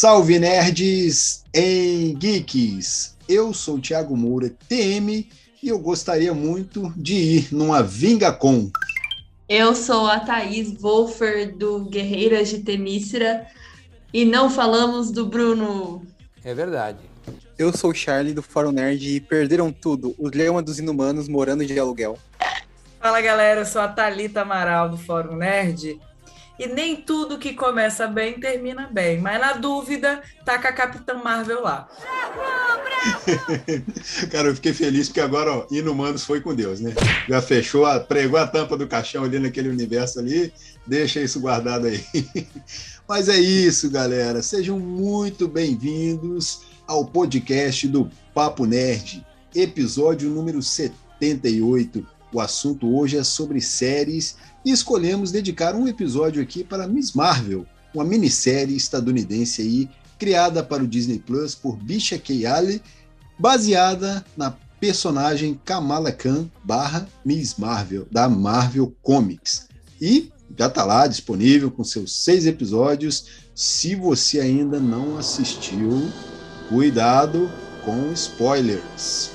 Salve nerds em geeks! Eu sou o Thiago Moura, TM, e eu gostaria muito de ir numa Vingacon. Eu sou a Thaís Wolfer, do Guerreiras de Temícera, e não falamos do Bruno. É verdade. Eu sou o Charlie, do Fórum Nerd, e perderam tudo, os Leoma dos Inumanos morando de aluguel. Fala galera, eu sou a Thalita Amaral, do Fórum Nerd, e nem tudo que começa bem termina bem. Mas na dúvida, tá com a Capitã Marvel lá. Cara, eu fiquei feliz porque agora, ó, Inumanos foi com Deus, né? Já fechou, a, pregou a tampa do caixão ali naquele universo ali, deixa isso guardado aí. Mas é isso, galera. Sejam muito bem-vindos ao podcast do Papo Nerd, episódio número 78. O assunto hoje é sobre séries e escolhemos dedicar um episódio aqui para Miss Marvel, uma minissérie estadunidense aí, criada para o Disney Plus por Bisha Kayali, baseada na personagem Kamala Khan barra Miss Marvel, da Marvel Comics. E já está lá disponível com seus seis episódios. Se você ainda não assistiu, cuidado com spoilers.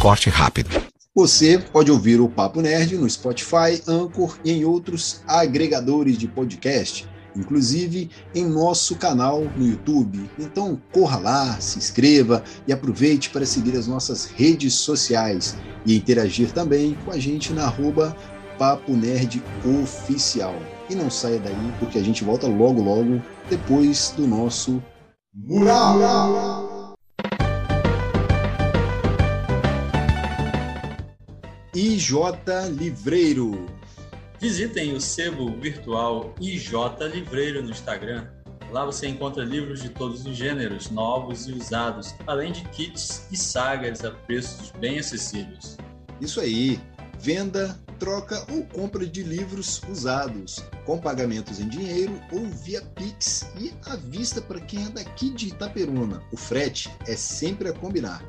Corte rápido. Você pode ouvir o Papo Nerd no Spotify, Anchor e em outros agregadores de podcast, inclusive em nosso canal no YouTube. Então corra lá, se inscreva e aproveite para seguir as nossas redes sociais e interagir também com a gente na arroba Papo Nerd Oficial. E não saia daí, porque a gente volta logo logo depois do nosso Mural! IJ Livreiro. Visitem o sebo virtual IJ Livreiro no Instagram. Lá você encontra livros de todos os gêneros, novos e usados, além de kits e sagas a preços bem acessíveis. Isso aí! Venda, troca ou compra de livros usados, com pagamentos em dinheiro ou via Pix e à vista para quem é daqui de Itaperuna. O frete é sempre a combinar.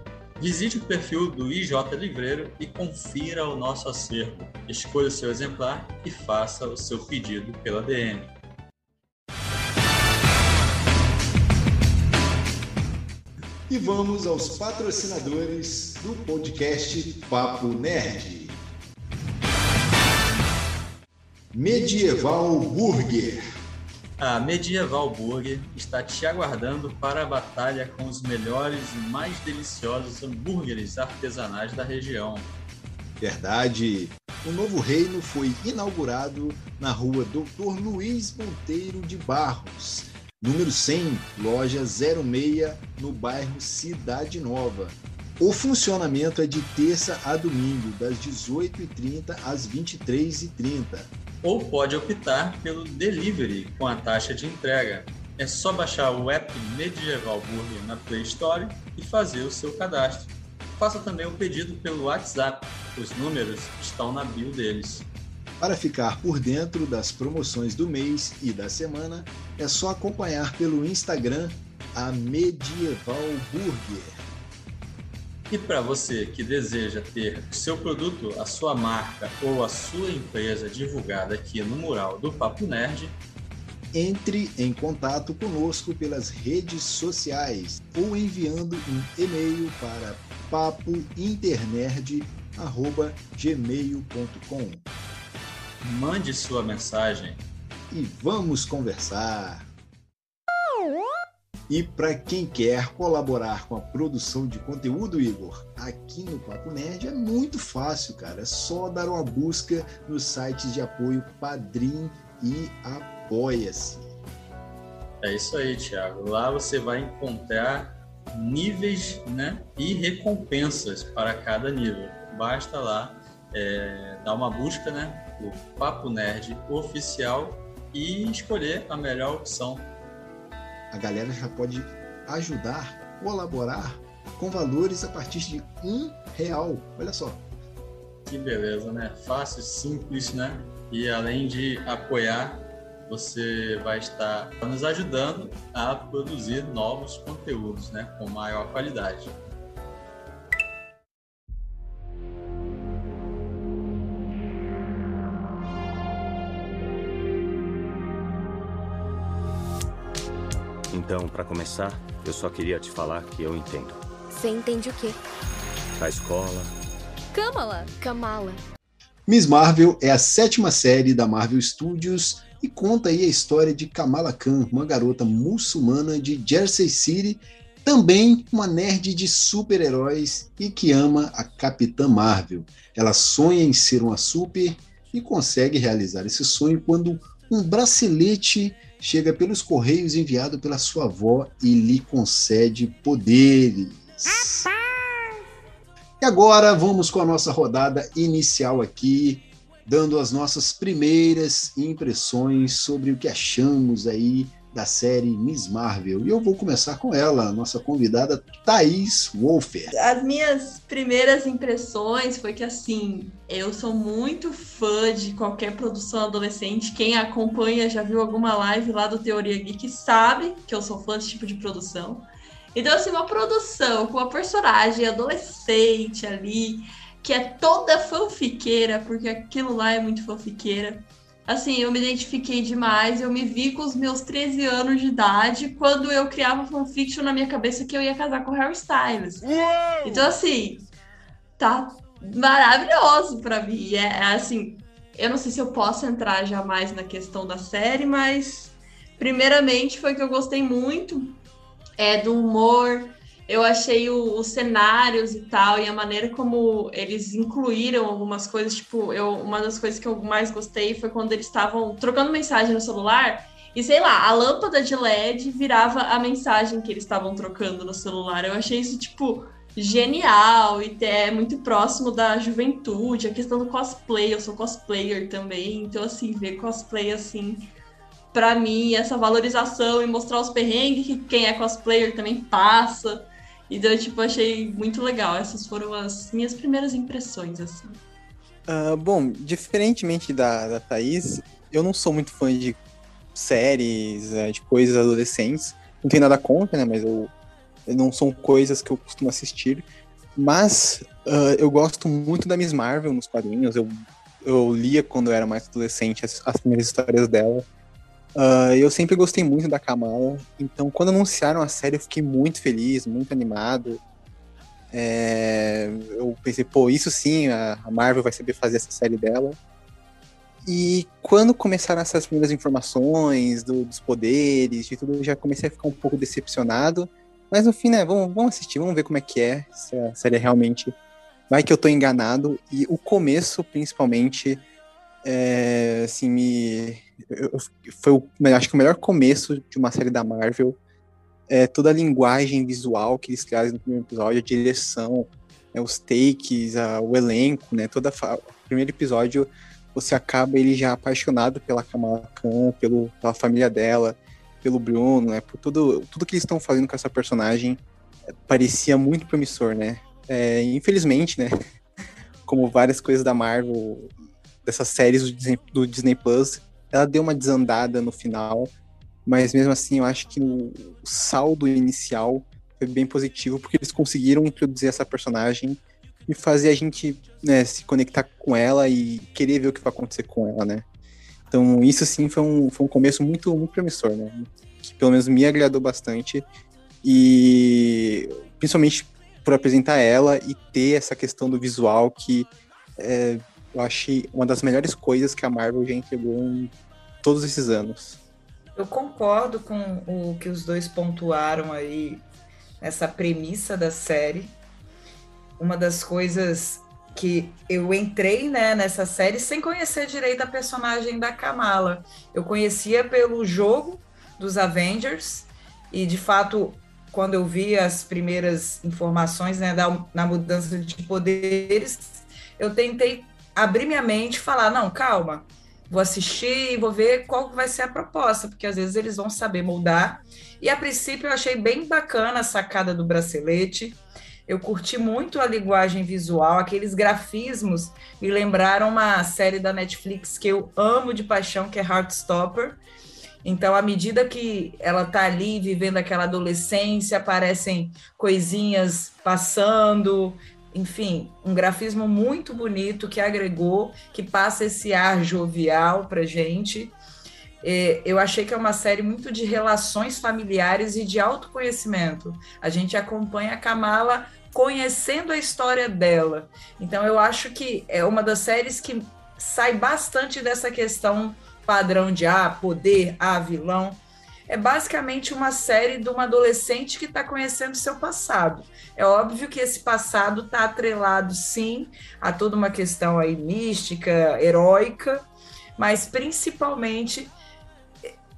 Visite o perfil do IJ Livreiro e confira o nosso acervo. Escolha seu exemplar e faça o seu pedido pela DM. E vamos aos patrocinadores do podcast Papo Nerd. Medieval Burger a Medieval Burger está te aguardando para a batalha com os melhores e mais deliciosos hambúrgueres artesanais da região. Verdade! O novo reino foi inaugurado na rua Doutor Luiz Monteiro de Barros, número 100, loja 06, no bairro Cidade Nova. O funcionamento é de terça a domingo, das 18h30 às 23h30 ou pode optar pelo delivery com a taxa de entrega. É só baixar o app Medieval Burger na Play Store e fazer o seu cadastro. Faça também o pedido pelo WhatsApp, os números estão na bio deles. Para ficar por dentro das promoções do mês e da semana, é só acompanhar pelo Instagram a Medieval Burger. E para você que deseja ter o seu produto, a sua marca ou a sua empresa divulgada aqui no mural do Papo Nerd, entre em contato conosco pelas redes sociais ou enviando um e-mail para papointernerd@gmail.com. Mande sua mensagem e vamos conversar. E para quem quer colaborar com a produção de conteúdo, Igor, aqui no Papo Nerd é muito fácil, cara. É só dar uma busca nos sites de apoio Padrim e Apoia-se. É isso aí, Thiago. Lá você vai encontrar níveis né, e recompensas para cada nível. basta lá é, dar uma busca, né? O Papo Nerd Oficial e escolher a melhor opção. A galera já pode ajudar, colaborar com valores a partir de um real. Olha só. Que beleza, né? Fácil, simples, né? E além de apoiar, você vai estar nos ajudando a produzir novos conteúdos, né? Com maior qualidade. Então, para começar, eu só queria te falar que eu entendo. Você entende o quê? A escola. Kamala. Kamala. Miss Marvel é a sétima série da Marvel Studios e conta aí a história de Kamala Khan, uma garota muçulmana de Jersey City, também uma nerd de super-heróis e que ama a Capitã Marvel. Ela sonha em ser uma super e consegue realizar esse sonho quando um bracelete chega pelos correios enviado pela sua avó e lhe concede poderes. E agora vamos com a nossa rodada inicial aqui, dando as nossas primeiras impressões sobre o que achamos aí da série Miss Marvel. E eu vou começar com ela, nossa convidada Thaís Wolfer. As minhas primeiras impressões foi que assim, eu sou muito fã de qualquer produção adolescente. Quem acompanha já viu alguma live lá do Teoria Geek sabe que eu sou fã desse tipo de produção. Então, assim, uma produção com uma personagem adolescente ali, que é toda fanfiqueira, porque aquilo lá é muito fanfiqueira assim, eu me identifiquei demais. Eu me vi com os meus 13 anos de idade quando eu criava fanfiction na minha cabeça que eu ia casar com Harry Styles. Uou! Então, assim, tá maravilhoso para mim. É, é, assim, eu não sei se eu posso entrar jamais na questão da série, mas primeiramente foi que eu gostei muito é, do humor eu achei o, os cenários e tal, e a maneira como eles incluíram algumas coisas, tipo, eu, uma das coisas que eu mais gostei foi quando eles estavam trocando mensagem no celular, e sei lá, a lâmpada de LED virava a mensagem que eles estavam trocando no celular. Eu achei isso, tipo, genial e é muito próximo da juventude, a questão do cosplay, eu sou cosplayer também, então assim, ver cosplay assim, para mim, essa valorização e mostrar os perrengues que quem é cosplayer também passa. Então, tipo, achei muito legal. Essas foram as minhas primeiras impressões, assim. Uh, bom, diferentemente da, da Thaís, eu não sou muito fã de séries, é, de coisas adolescentes. Não tenho nada contra, né? Mas eu, eu não são coisas que eu costumo assistir. Mas uh, eu gosto muito da Miss Marvel nos quadrinhos. Eu, eu lia quando eu era mais adolescente as, as primeiras histórias dela. Uh, eu sempre gostei muito da Kamala, então quando anunciaram a série eu fiquei muito feliz, muito animado. É, eu pensei, pô, isso sim, a Marvel vai saber fazer essa série dela. E quando começaram essas primeiras informações do, dos poderes e tudo, eu já comecei a ficar um pouco decepcionado. Mas no fim, né, vamos, vamos assistir, vamos ver como é que é, se a série é realmente. Vai que eu tô enganado. E o começo, principalmente, é, assim, me. Foi o, acho que o melhor começo de uma série da Marvel. É, toda a linguagem visual que eles criaram no primeiro episódio, a direção, né, os takes, a, o elenco, né? Toda o primeiro episódio você acaba ele já apaixonado pela Kamala Khan, pelo, pela família dela, pelo Bruno, né? Por tudo, tudo que eles estão fazendo com essa personagem é, parecia muito promissor, né? É, infelizmente, né? Como várias coisas da Marvel, dessas séries do Disney, do Disney Plus, ela deu uma desandada no final, mas mesmo assim eu acho que o saldo inicial foi bem positivo, porque eles conseguiram introduzir essa personagem e fazer a gente né, se conectar com ela e querer ver o que vai acontecer com ela, né? Então isso sim foi um, foi um começo muito, muito promissor, né? Que pelo menos me agradou bastante e principalmente por apresentar ela e ter essa questão do visual que é, eu achei uma das melhores coisas que a Marvel já entregou em todos esses anos. Eu concordo com o que os dois pontuaram aí nessa premissa da série. Uma das coisas que eu entrei né, nessa série sem conhecer direito a personagem da Kamala. Eu conhecia pelo jogo dos Avengers e, de fato, quando eu vi as primeiras informações né, da, na mudança de poderes, eu tentei abrir minha mente e falar: não, calma, vou assistir e vou ver qual vai ser a proposta, porque às vezes eles vão saber moldar. E a princípio eu achei bem bacana a sacada do bracelete. Eu curti muito a linguagem visual, aqueles grafismos me lembraram uma série da Netflix que eu amo de paixão, que é Heartstopper. Então, à medida que ela tá ali vivendo aquela adolescência, aparecem coisinhas passando, enfim, um grafismo muito bonito que agregou, que passa esse ar jovial para gente. É, eu achei que é uma série muito de relações familiares e de autoconhecimento. A gente acompanha a Kamala conhecendo a história dela. Então, eu acho que é uma das séries que sai bastante dessa questão padrão de ah, poder, ah, vilão é basicamente uma série de uma adolescente que está conhecendo seu passado. É óbvio que esse passado está atrelado, sim, a toda uma questão aí mística, heróica, mas principalmente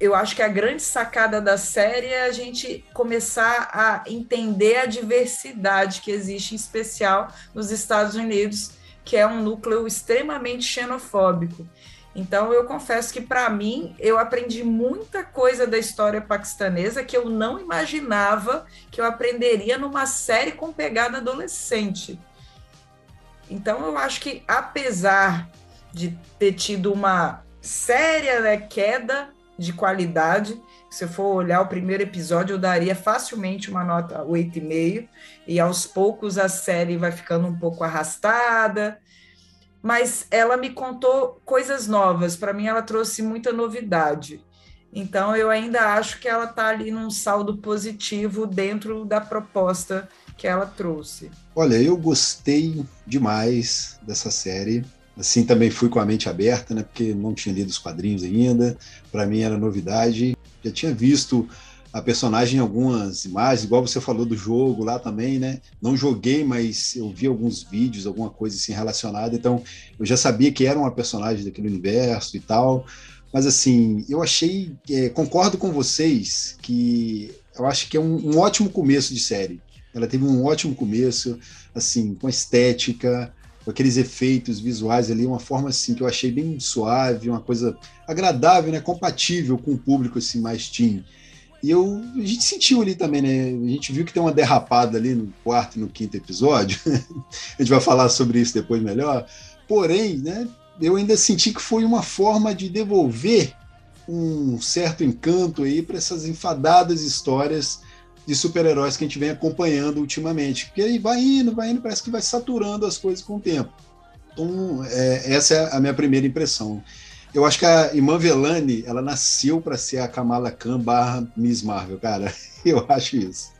eu acho que a grande sacada da série é a gente começar a entender a diversidade que existe, em especial nos Estados Unidos, que é um núcleo extremamente xenofóbico. Então, eu confesso que, para mim, eu aprendi muita coisa da história paquistanesa que eu não imaginava que eu aprenderia numa série com pegada adolescente. Então, eu acho que, apesar de ter tido uma séria né, queda de qualidade, se eu for olhar o primeiro episódio, eu daria facilmente uma nota 8,5, e aos poucos a série vai ficando um pouco arrastada, mas ela me contou coisas novas. Para mim, ela trouxe muita novidade. Então, eu ainda acho que ela está ali num saldo positivo dentro da proposta que ela trouxe. Olha, eu gostei demais dessa série. Assim, também fui com a mente aberta, né? Porque não tinha lido os quadrinhos ainda. Para mim era novidade. Já tinha visto a personagem em algumas imagens, igual você falou do jogo lá também, né? Não joguei, mas eu vi alguns vídeos, alguma coisa assim relacionada, então eu já sabia que era uma personagem daquele universo e tal. Mas assim, eu achei, é, concordo com vocês que eu acho que é um, um ótimo começo de série. Ela teve um ótimo começo, assim, com estética, com aqueles efeitos visuais ali, uma forma assim que eu achei bem suave, uma coisa agradável, né, compatível com o público assim mais teen. E eu, a gente sentiu ali também, né? A gente viu que tem uma derrapada ali no quarto e no quinto episódio. a gente vai falar sobre isso depois melhor. Porém, né? Eu ainda senti que foi uma forma de devolver um certo encanto aí para essas enfadadas histórias de super-heróis que a gente vem acompanhando ultimamente. Porque aí vai indo, vai indo, parece que vai saturando as coisas com o tempo. Então, é, essa é a minha primeira impressão. Eu acho que a Iman Velani, ela nasceu para ser a Kamala Khan barra Miss Marvel, cara. Eu acho isso.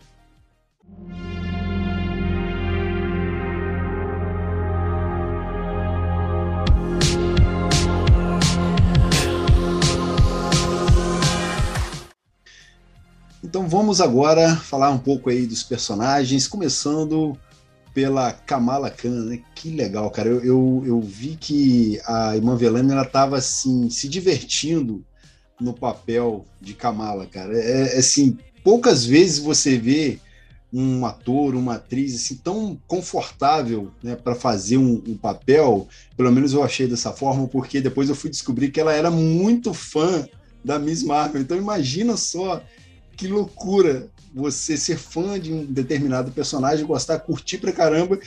Então vamos agora falar um pouco aí dos personagens, começando pela Kamala Khan, né? Que legal, cara. Eu, eu, eu vi que a Iman Velani ela tava assim se divertindo no papel de Kamala, cara. É, é assim, poucas vezes você vê um ator, uma atriz assim tão confortável, né, para fazer um, um, papel. Pelo menos eu achei dessa forma, porque depois eu fui descobrir que ela era muito fã da Miss Marvel. Então imagina só que loucura você ser fã de um determinado personagem, gostar, curtir pra caramba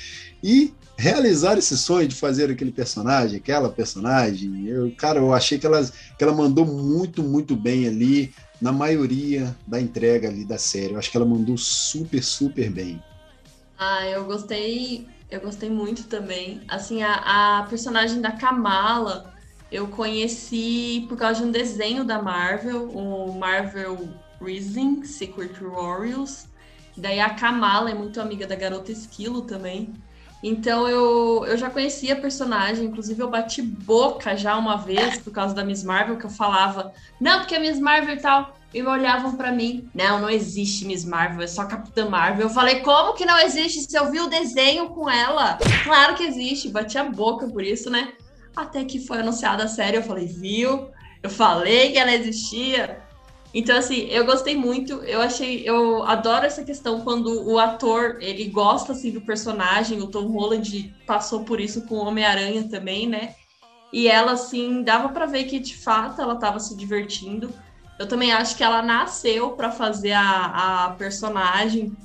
e realizar esse sonho de fazer aquele personagem, aquela personagem. Eu, cara, eu achei que ela, que ela mandou muito, muito bem ali na maioria da entrega ali da série. Eu acho que ela mandou super, super bem. Ah, eu gostei, eu gostei muito também. Assim, a, a personagem da Kamala eu conheci por causa de um desenho da Marvel, o Marvel Rising, Secret Warriors. Daí a Kamala é muito amiga da garota Esquilo também. Então eu, eu já conhecia a personagem, inclusive eu bati boca já uma vez por causa da Miss Marvel, que eu falava, não, porque a Miss Marvel e tal. E olhavam para mim, não, não existe Miss Marvel, é só Capitã Marvel. Eu falei, como que não existe? Se eu vi o desenho com ela, claro que existe, bati a boca por isso, né? Até que foi anunciada a série, eu falei, viu? Eu falei que ela existia. Então, assim, eu gostei muito. Eu achei, eu adoro essa questão quando o ator ele gosta assim do personagem. O Tom Holland passou por isso com o Homem-Aranha também, né? E ela, assim, dava para ver que de fato ela estava se divertindo. Eu também acho que ela nasceu para fazer a, a personagem.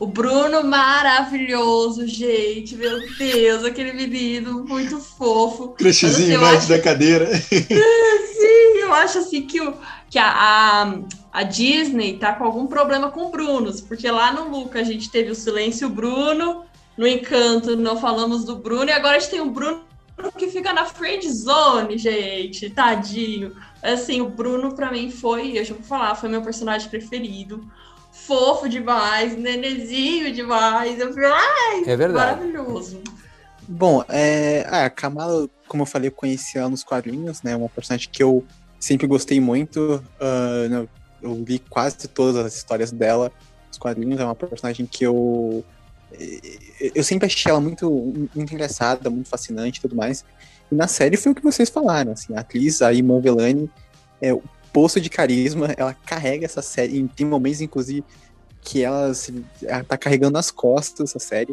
O Bruno maravilhoso, gente, meu Deus, aquele menino muito fofo. Crushzinho embaixo acho... da cadeira. Sim, eu acho assim que, o, que a, a, a, Disney tá com algum problema com o Bruno, porque lá no Luca a gente teve o Silêncio Bruno, no Encanto não falamos do Bruno, e agora a gente tem o Bruno que fica na friend zone, gente, tadinho. Assim, o Bruno para mim foi, eu já vou falar, foi meu personagem preferido. Fofo demais, nenezinho demais. Eu falei, ai, é verdade. maravilhoso. Bom, é, a Kamala, como eu falei, eu conheci ela nos quadrinhos, né? Uma personagem que eu sempre gostei muito. Uh, eu li quase todas as histórias dela nos quadrinhos. É uma personagem que eu eu sempre achei ela muito, muito engraçada, muito fascinante e tudo mais. E na série foi o que vocês falaram, assim, a atriz, a Iman Velani, é o poço de carisma, ela carrega essa série, tem momentos, inclusive, que ela, se, ela tá carregando nas costas essa série.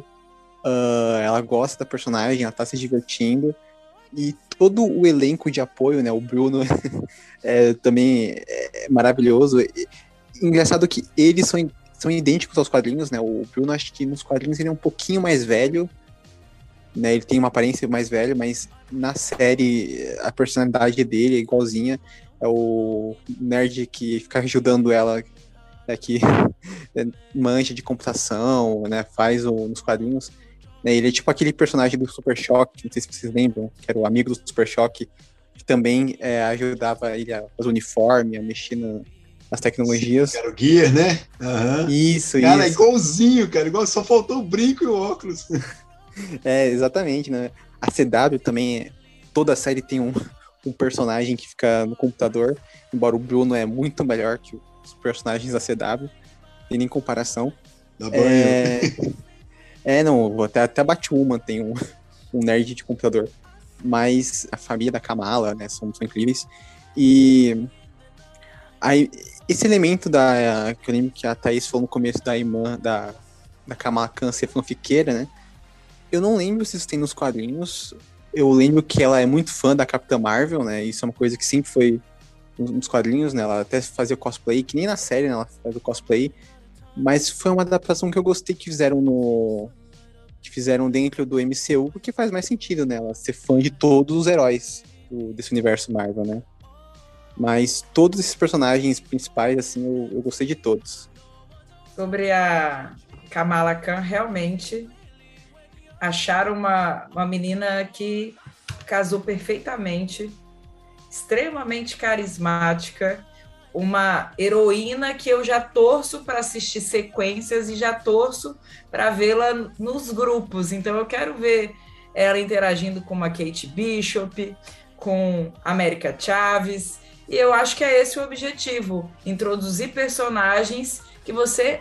Uh, ela gosta da personagem, ela tá se divertindo. E todo o elenco de apoio, né? O Bruno é, também é maravilhoso. E, engraçado que eles são são idênticos aos quadrinhos, né? O Bruno, acho que nos quadrinhos ele é um pouquinho mais velho, né? Ele tem uma aparência mais velha, mas na série a personalidade dele é igualzinha. É o nerd que fica ajudando ela, né, que é, manja de computação, né? Faz o, nos quadrinhos. Né, ele é tipo aquele personagem do Super Choque, não sei se vocês lembram, que era o amigo do Super Choque, que também é, ajudava ele a fazer uniforme, a mexer na, as tecnologias. Sim, cara, o Gear, né? Uhum. Isso, cara, isso. igualzinho, cara, igual, só faltou o brinco e o óculos. é, exatamente, né? A CW também, toda a série tem um, um personagem que fica no computador, embora o Bruno é muito melhor que os personagens da CW, tem nem comparação. Dá banho. É, é não, até, até Batwoman tem um, um nerd de computador. Mas a família da Kamala, né, são, são incríveis. E aí, esse elemento da. que eu lembro que a Thaís falou no começo da irmã da, da Kamala Khan ser fanfiqueira, né? Eu não lembro se isso tem nos quadrinhos. Eu lembro que ela é muito fã da Capitã Marvel, né? Isso é uma coisa que sempre foi nos quadrinhos, né? Ela até fazia cosplay, que nem na série né? ela faz o cosplay. Mas foi uma adaptação que eu gostei que fizeram no. que fizeram dentro do MCU, porque faz mais sentido, né? Ela ser fã de todos os heróis do, desse universo Marvel, né? Mas todos esses personagens principais, assim, eu, eu gostei de todos. Sobre a Kamala Khan, realmente acharam uma, uma menina que casou perfeitamente, extremamente carismática, uma heroína que eu já torço para assistir sequências e já torço para vê-la nos grupos. Então eu quero ver ela interagindo com a Kate Bishop, com América Chaves, e eu acho que é esse o objetivo: introduzir personagens que você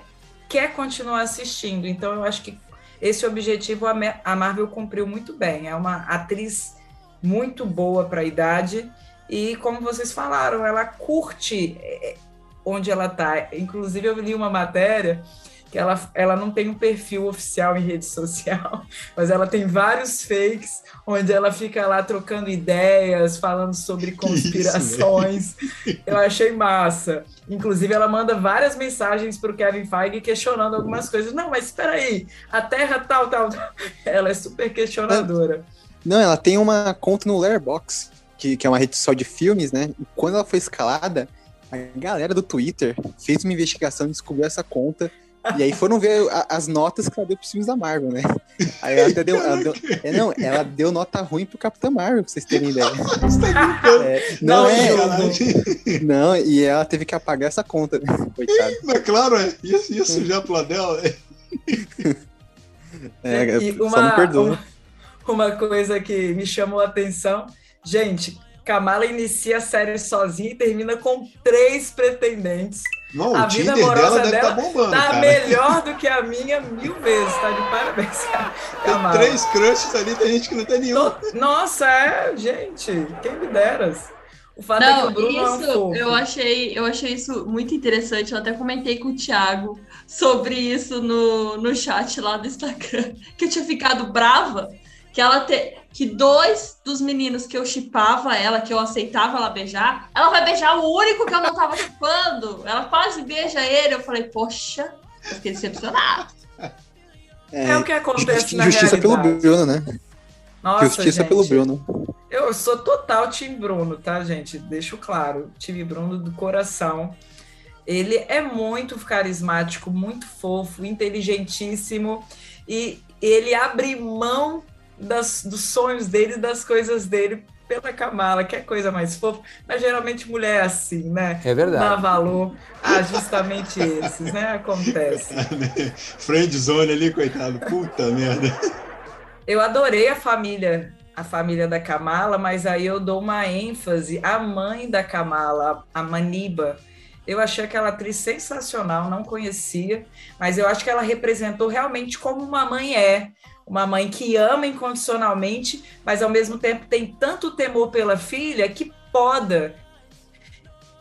quer continuar assistindo. Então, eu acho que esse objetivo a Marvel cumpriu muito bem. É uma atriz muito boa para a idade e, como vocês falaram, ela curte eh, onde ela está. Inclusive, eu li uma matéria que ela, ela não tem um perfil oficial em rede social, mas ela tem vários fakes onde ela fica lá trocando ideias, falando sobre conspirações. Isso, Eu achei massa. Inclusive, ela manda várias mensagens para o Kevin Feige questionando algumas coisas. Não, mas espera aí, a Terra tal, tal, tal. Ela é super questionadora. Não, ela tem uma conta no Letterboxd, que, que é uma rede social de filmes, né? E quando ela foi escalada, a galera do Twitter fez uma investigação e descobriu essa conta e aí foram ver a, as notas que ela deu pros filmes da Marvel, né? Aí ela até deu. Ela deu é, não, ela deu nota ruim pro Capitão Marvel, pra vocês terem ideia. É, não, não, é. Não, e ela teve que apagar essa conta, né? Coitada. Mas claro, é. Ia, ia sujar pro dela. É, e uma, só me perdoa. Uma, uma coisa que me chamou a atenção, gente, Kamala inicia a série sozinha e termina com três pretendentes. Não, a vida amorosa dela, dela tá, bombando, tá melhor do que a minha mil vezes, tá de parabéns. Tem três crushes ali, tem gente que não tem nenhum. Nossa, é, gente, quem me dera. O fato é que Não, o Bruno é um isso eu achei, eu achei isso muito interessante. Eu até comentei com o Thiago sobre isso no, no chat lá do Instagram, que eu tinha ficado brava que ela te, que dois dos meninos que eu chipava ela, que eu aceitava ela beijar, ela vai beijar o único que eu não tava chipando. Ela quase beija ele. Eu falei, poxa, eu fiquei decepcionada. É, o que acontece na Justiça pelo realidade. Bruno, né? Nossa, Justiça gente. pelo Bruno. Eu sou total time Bruno, tá, gente? Deixo claro. Time Bruno do coração. Ele é muito carismático, muito fofo, inteligentíssimo e ele abre mão das, dos sonhos dele, das coisas dele pela Kamala, que é coisa mais fofa. Mas geralmente mulher é assim, né? É verdade. Dá valor a justamente esses, né? Acontece. Friend zone ali, coitado. Puta merda. Eu adorei a família, a família da Kamala, mas aí eu dou uma ênfase à mãe da Kamala, a Maniba. Eu achei aquela atriz sensacional, não conhecia, mas eu acho que ela representou realmente como uma mãe é. Uma mãe que ama incondicionalmente, mas ao mesmo tempo tem tanto temor pela filha que poda.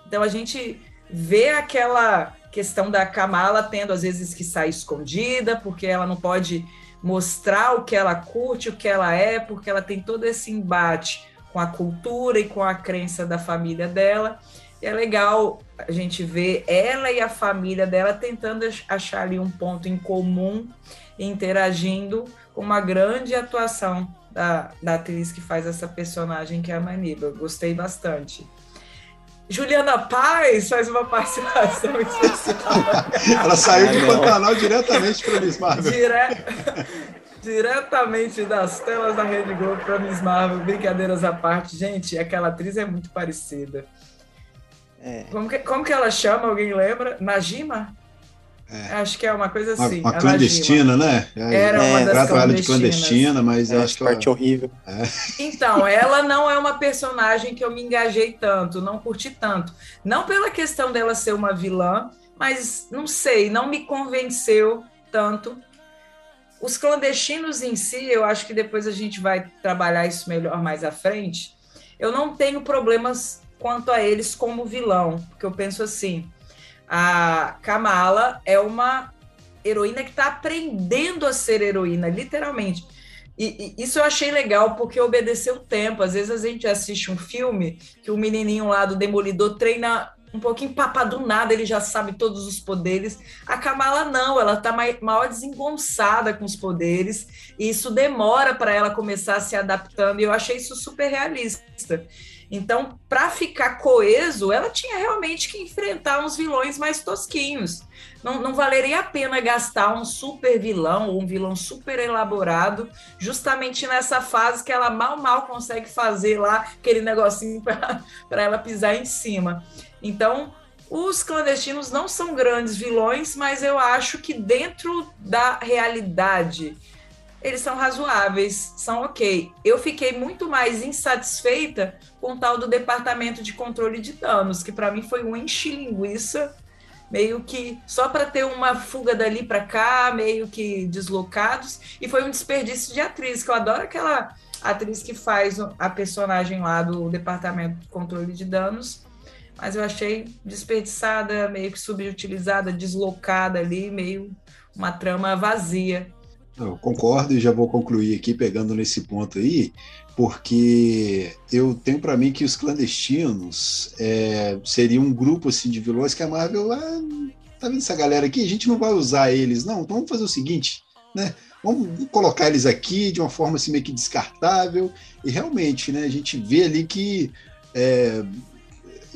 Então a gente vê aquela questão da Kamala tendo às vezes que sair escondida, porque ela não pode mostrar o que ela curte, o que ela é, porque ela tem todo esse embate com a cultura e com a crença da família dela. E é legal a gente ver ela e a família dela tentando achar ali um ponto em comum, interagindo uma grande atuação da, da atriz que faz essa personagem, que é a Maniba. Gostei bastante. Juliana Paz faz uma participação especial. Ela saiu Ah, de não. Pantanal diretamente para Miss Marvel. Dire- Diretamente das telas da Rede Globo para Miss Marvel, brincadeiras à parte. Gente, aquela atriz é muito parecida. É. Como que, como que ela chama? Alguém lembra? Najima? É. Acho que é uma coisa Uma, assim. uma a Najima. clandestina, né? Era uma É, das Tratam ela de clandestinas. clandestina, mas eu É, acho que parte ela... horrível. Então, ela não é uma personagem que eu me engajei tanto, não curti tanto. Não pela questão dela ser uma vilã, mas não sei, não me convenceu tanto. Os clandestinos em si, eu acho que depois a gente vai trabalhar isso melhor mais à frente. Eu não tenho problemas quanto a eles como vilão, porque eu penso assim: a Kamala é uma heroína que está aprendendo a ser heroína, literalmente. E, e isso eu achei legal porque obedeceu o tempo. Às vezes a gente assiste um filme que o menininho lá do Demolidor treina um pouquinho papa do nada, ele já sabe todos os poderes. A Kamala não, ela tá mai- maior desengonçada com os poderes, e isso demora para ela começar se adaptando, e eu achei isso super realista. Então, para ficar coeso, ela tinha realmente que enfrentar uns vilões mais tosquinhos. Não, não valeria a pena gastar um super vilão ou um vilão super elaborado justamente nessa fase que ela mal, mal consegue fazer lá aquele negocinho para ela pisar em cima. Então, os clandestinos não são grandes vilões, mas eu acho que dentro da realidade eles são razoáveis, são ok. Eu fiquei muito mais insatisfeita com o tal do departamento de controle de danos, que para mim foi um enche-linguiça, meio que só para ter uma fuga dali para cá, meio que deslocados, e foi um desperdício de atriz, que eu adoro aquela atriz que faz a personagem lá do departamento de controle de danos, mas eu achei desperdiçada, meio que subutilizada, deslocada ali, meio uma trama vazia. Eu concordo e já vou concluir aqui pegando nesse ponto aí, porque eu tenho para mim que os clandestinos é, seriam um grupo assim de vilões que a Marvel, ah, tá vendo essa galera aqui? A gente não vai usar eles, não. Então vamos fazer o seguinte, né? Vamos colocar eles aqui de uma forma assim meio que descartável e realmente, né? A gente vê ali que é,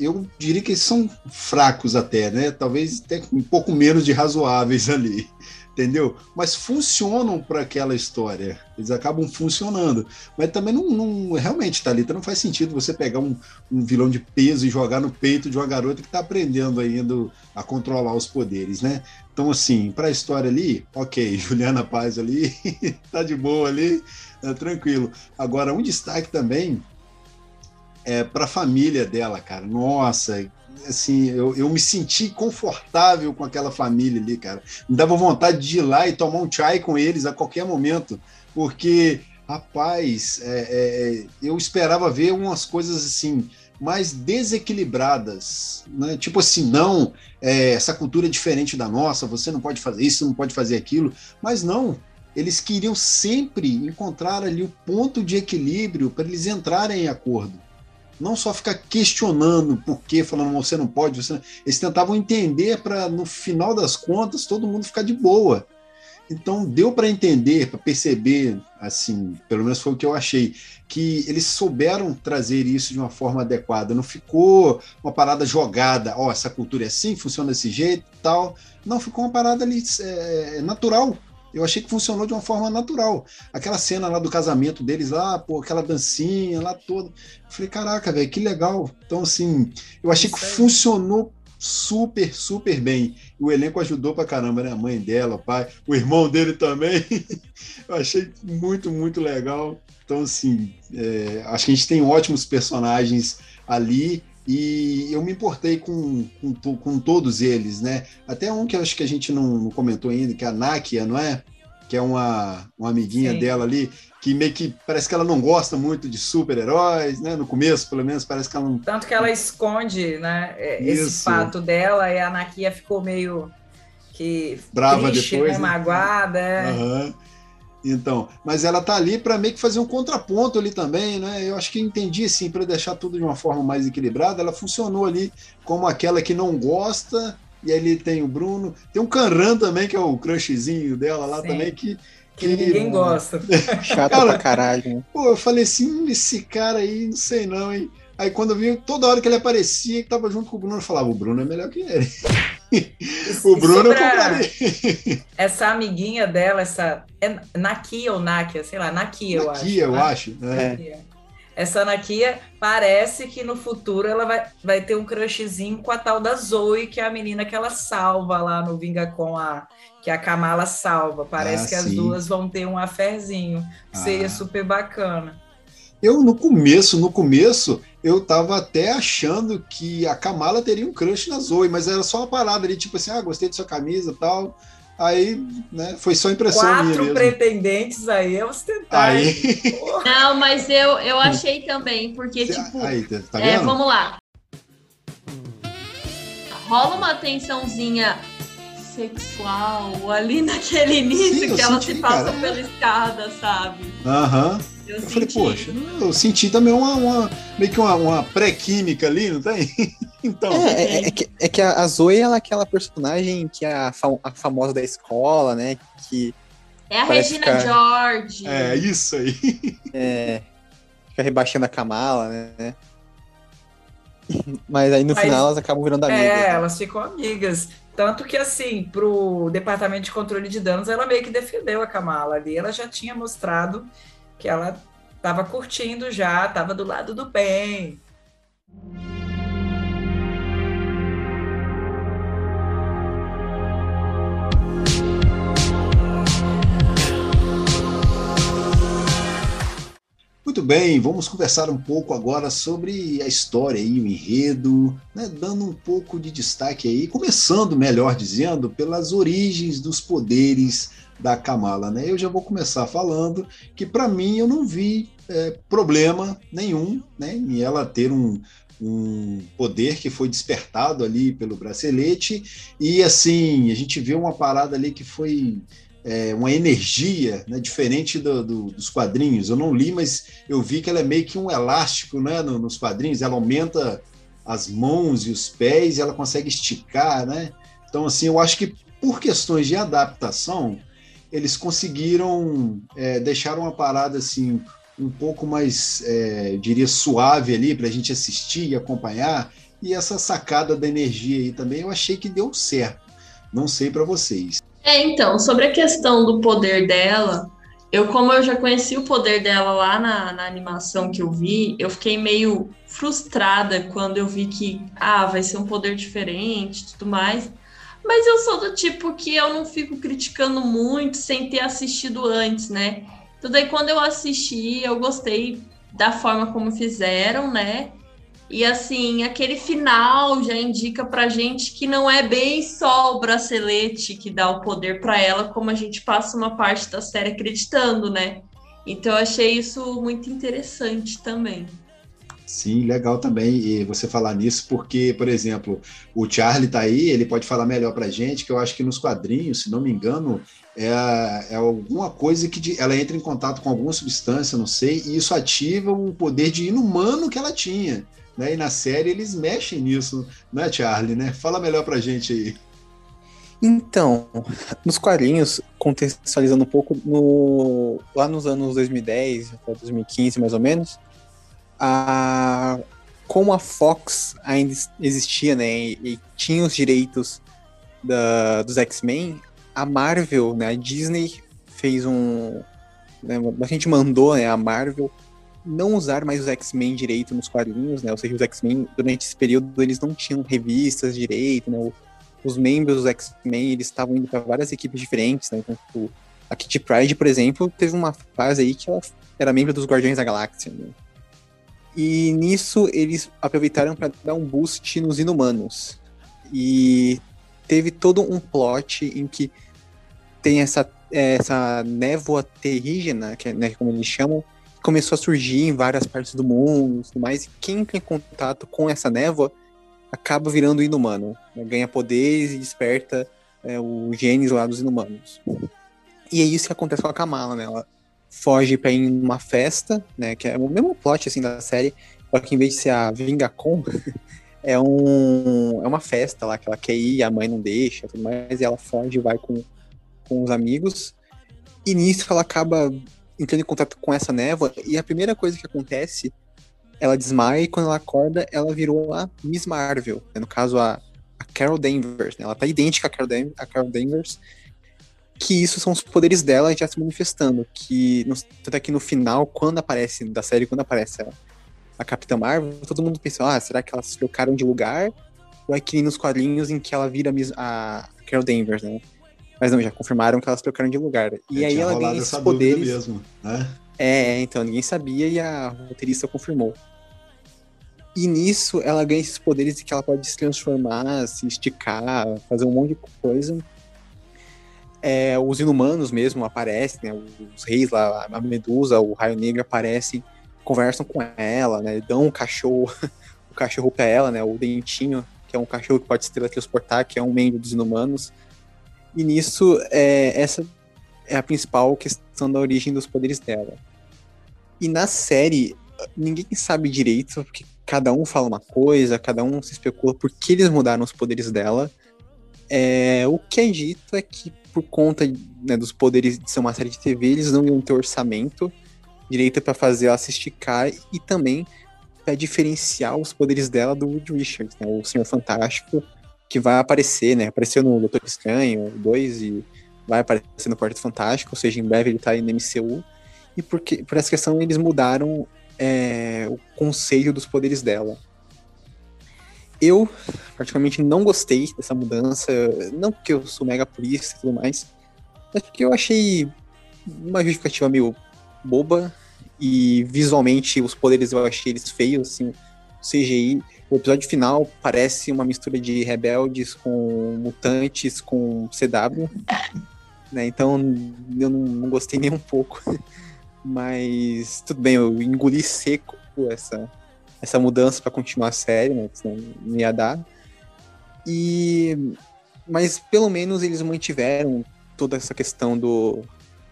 eu diria que eles são fracos até, né? Talvez até um pouco menos de razoáveis ali entendeu? Mas funcionam para aquela história. Eles acabam funcionando. Mas também não, não realmente, Thalita, não faz sentido você pegar um, um, vilão de peso e jogar no peito de uma garota que está aprendendo ainda a controlar os poderes, né? Então, assim, para a história ali, ok, Juliana Paz ali, tá de boa ali, tá tranquilo. Agora, um destaque também é para a família dela, cara. Nossa, assim, eu, eu me senti confortável com aquela família ali, cara. Me dava vontade de ir lá e tomar um chai com eles a qualquer momento, porque, rapaz, é, é, eu esperava ver umas coisas assim, mais desequilibradas, né? Tipo assim, não, é, essa cultura é diferente da nossa, você não pode fazer isso, não pode fazer aquilo, mas não, eles queriam sempre encontrar ali o ponto de equilíbrio para eles entrarem em acordo. Não só ficar questionando por que, falando você não pode, você não... eles tentavam entender para no final das contas todo mundo ficar de boa. Então deu para entender, para perceber, assim, pelo menos foi o que eu achei, que eles souberam trazer isso de uma forma adequada. Não ficou uma parada jogada, ó, oh, essa cultura é assim, funciona desse jeito, tal. Não, ficou uma parada ali é, natural. Eu achei que funcionou de uma forma natural. Aquela cena lá do casamento deles lá, pô, aquela dancinha lá toda. Eu falei, caraca, velho, que legal. Então, assim, eu achei que funcionou super, super bem. O elenco ajudou pra caramba, né? A mãe dela, o pai, o irmão dele também. Eu achei muito, muito legal. Então, assim, é, acho que a gente tem ótimos personagens ali e eu me importei com, com, com, todos eles, né? Até um que eu acho que a gente não, não comentou ainda, que é a Nakia, não é? Que é uma, uma amiguinha Sim. dela ali, que meio que parece que ela não gosta muito de super-heróis, né? No começo, pelo menos, parece que ela não. Tanto que ela esconde, né? Esse fato dela e a Nakia ficou meio que brava triste, depois, né? né? magoada. É. Uhum. Então, mas ela tá ali para meio que fazer um contraponto ali também, né? Eu acho que entendi assim, para deixar tudo de uma forma mais equilibrada, ela funcionou ali como aquela que não gosta, e ali tem o Bruno, tem o Canran também, que é o crushzinho dela lá Sim. também, que que ninguém gosta. Chato cara, pra caralho. Né? Pô, eu falei assim, esse cara aí, não sei não, hein? Aí quando eu vi, toda hora que ele aparecia, que tava junto com o Bruno, eu falava, o Bruno é melhor que ele. O Bruno eu compraria. Essa amiguinha dela, essa. É Nakia ou Nakia, sei lá, Nakia, eu acho. Nakia, eu né? acho. É. Essa Nakia parece que no futuro ela vai, vai ter um crushzinho com a tal da Zoe, que é a menina que ela salva lá no Vinga com a que a Kamala salva. Parece ah, que sim. as duas vão ter um aferzinho. Ah. Seria super bacana. Eu, no começo, no começo, eu tava até achando que a Kamala teria um crush na Zoe, mas era só uma parada ali, tipo assim, ah, gostei de sua camisa e tal. Aí, né, foi só impressão Quatro minha mesmo. pretendentes aí, é ostentar. Aí... Não, mas eu, eu achei também, porque, tipo, aí, tá, tá é, vamos lá. Rola uma tensãozinha sexual ali naquele início Sim, que ela se passa cara. pela escada, sabe? Aham. Uhum. Eu, eu falei, poxa, eu senti também uma, uma meio que uma, uma pré-química ali, não tem? então. É, é, é, que, é que a Zoe ela é aquela personagem que é a, fam a famosa da escola, né? Que é a Regina ficar... George. É, isso aí. É. Fica rebaixando a Kamala, né? Mas aí no Mas, final elas acabam virando amigas. É, né? elas ficam amigas. Tanto que, assim, pro Departamento de Controle de Danos, ela meio que defendeu a Kamala ali. Ela já tinha mostrado que ela estava curtindo já, estava do lado do bem. Muito bem, vamos conversar um pouco agora sobre a história e o enredo, né, dando um pouco de destaque aí, começando, melhor dizendo, pelas origens dos poderes da Kamala. Né? Eu já vou começar falando que, para mim, eu não vi é, problema nenhum né, em ela ter um, um poder que foi despertado ali pelo bracelete, e assim, a gente vê uma parada ali que foi é, uma energia né, diferente do, do, dos quadrinhos. Eu não li, mas eu vi que ela é meio que um elástico né, no, nos quadrinhos, ela aumenta as mãos e os pés, e ela consegue esticar, né? Então, assim, eu acho que por questões de adaptação, eles conseguiram é, deixar uma parada assim um pouco mais, é, diria, suave ali para a gente assistir e acompanhar. E essa sacada da energia aí também eu achei que deu certo. Não sei para vocês. É, então, sobre a questão do poder dela, eu, como eu já conheci o poder dela lá na, na animação que eu vi, eu fiquei meio frustrada quando eu vi que, ah, vai ser um poder diferente e tudo mais. Mas eu sou do tipo que eu não fico criticando muito sem ter assistido antes, né? Então daí quando eu assisti, eu gostei da forma como fizeram, né? E assim, aquele final já indica pra gente que não é bem só o bracelete que dá o poder para ela, como a gente passa uma parte da série acreditando, né? Então eu achei isso muito interessante também. Sim, legal também e você falar nisso, porque, por exemplo, o Charlie tá aí, ele pode falar melhor pra gente, que eu acho que nos quadrinhos, se não me engano, é, é alguma coisa que de, ela entra em contato com alguma substância, não sei, e isso ativa um poder de inumano que ela tinha. Né? E na série eles mexem nisso, não é, Charlie, né? Fala melhor pra gente aí. Então, nos quadrinhos, contextualizando um pouco, no, lá nos anos 2010 até 2015, mais ou menos, a, como a Fox ainda existia, né, e, tinha os direitos da, dos X-Men, a Marvel, né, a Disney fez um, né, a gente mandou, né, a Marvel não usar mais os X-Men direito nos quadrinhos, né, ou seja, os X-Men durante esse período eles não tinham revistas direito, né, os membros dos X-Men eles estavam indo para várias equipes diferentes, né, então, tipo, a Kitty Pryde, por exemplo, teve uma fase aí que ela era membro dos Guardiões da Galáxia, né? E nisso eles aproveitaram para dar um boost nos Inumanos. E teve todo um plot em que tem essa, essa névoa terrígena, que é né, como eles chamam, começou a surgir em várias partes do mundo e tudo mais. E quem entra em contato com essa névoa acaba virando inumano. Né, ganha poderes e desperta é, os genes lá dos inumanos. E é isso que acontece com a Kamala, né? Ela foge para ir numa festa, né? Que é o mesmo plot assim da série, só que em vez de ser a Vingacon, é um é uma festa lá que ela quer ir, a mãe não deixa, tudo mais, e ela foge e vai com, com os amigos. E nisso ela acaba entrando em contato com essa névoa e a primeira coisa que acontece, ela desmaia e quando ela acorda, ela virou a Miss Marvel, né? no caso a, a Carol Danvers, né? Ela tá idêntica a Carol, Dan a Carol Danvers, que isso são os poderes dela já se manifestando. Que no, tanto é que no final, quando aparece da série, quando aparece a, a Capitã Marvel, todo mundo pensa, ah, será que elas se trocaram de lugar? Ou é que nos quadrinhos em que ela vira a, Carol Danvers, né? Mas não, já confirmaram que elas trocaram de lugar. E é, aí ela ganha esses poderes. Mesmo, né? É, então ninguém sabia e a roteirista confirmou. E nisso ela ganha esses poderes de que ela pode se transformar, se esticar, fazer um monte de coisa é, os inumanos mesmo aparecem, né? Os reis lá, a Medusa, o Raio Negro aparecem, conversam com ela, né? Dão um cachorro, o cachorro pra ela, né? O Dentinho, que é um cachorro que pode se teletransportar, que é um membro dos inumanos. E nisso, é, essa é a principal questão da origem dos poderes dela. E na série, ninguém sabe direito, porque cada um fala uma coisa, cada um se especula por que eles mudaram os poderes dela. É, o que é dito é que por conta né, dos poderes de ser uma série de TV, eles não iam ter orçamento direito para fazer ela se esticar e também para diferenciar os poderes dela do Wood Richards, né, o Senhor Fantástico, que vai aparecer, né? Apareceu no Doutor Estranho 2 e vai aparecer no Quarto Fantástico, ou seja, em breve ele tá aí no MCU. E porque, por essa questão eles mudaram é, o conceito dos poderes dela. Eu, particularmente, não gostei dessa mudança. Não porque eu sou mega purista e tudo mais, mas porque eu achei uma justificativa meio boba. E visualmente, os poderes eu achei eles feios, assim. CGI. O episódio final parece uma mistura de rebeldes com mutantes com CW. Né? Então, eu não, não gostei nem um pouco. Mas tudo bem, eu engoli seco essa, essa mudança para continuar a série, né? Senão não ia dar. E mas pelo menos eles mantiveram toda essa questão do.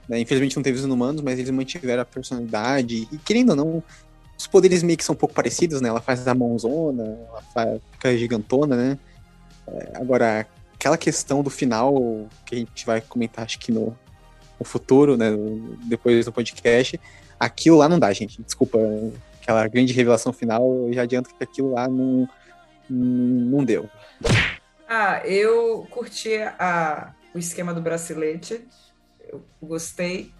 Né, infelizmente não teve os humanos, mas eles mantiveram a personalidade. E querendo ou não, os poderes meio que são um pouco parecidos, né? Ela faz a mãozona, ela faz, fica gigantona, né? É, agora, aquela questão do final, que a gente vai comentar acho que no, no futuro, né? Depois do podcast, aquilo lá não dá, gente. Desculpa, aquela grande revelação final, eu já adianto que aquilo lá não, não deu. Ah, eu curti a, o esquema do bracelete, eu gostei.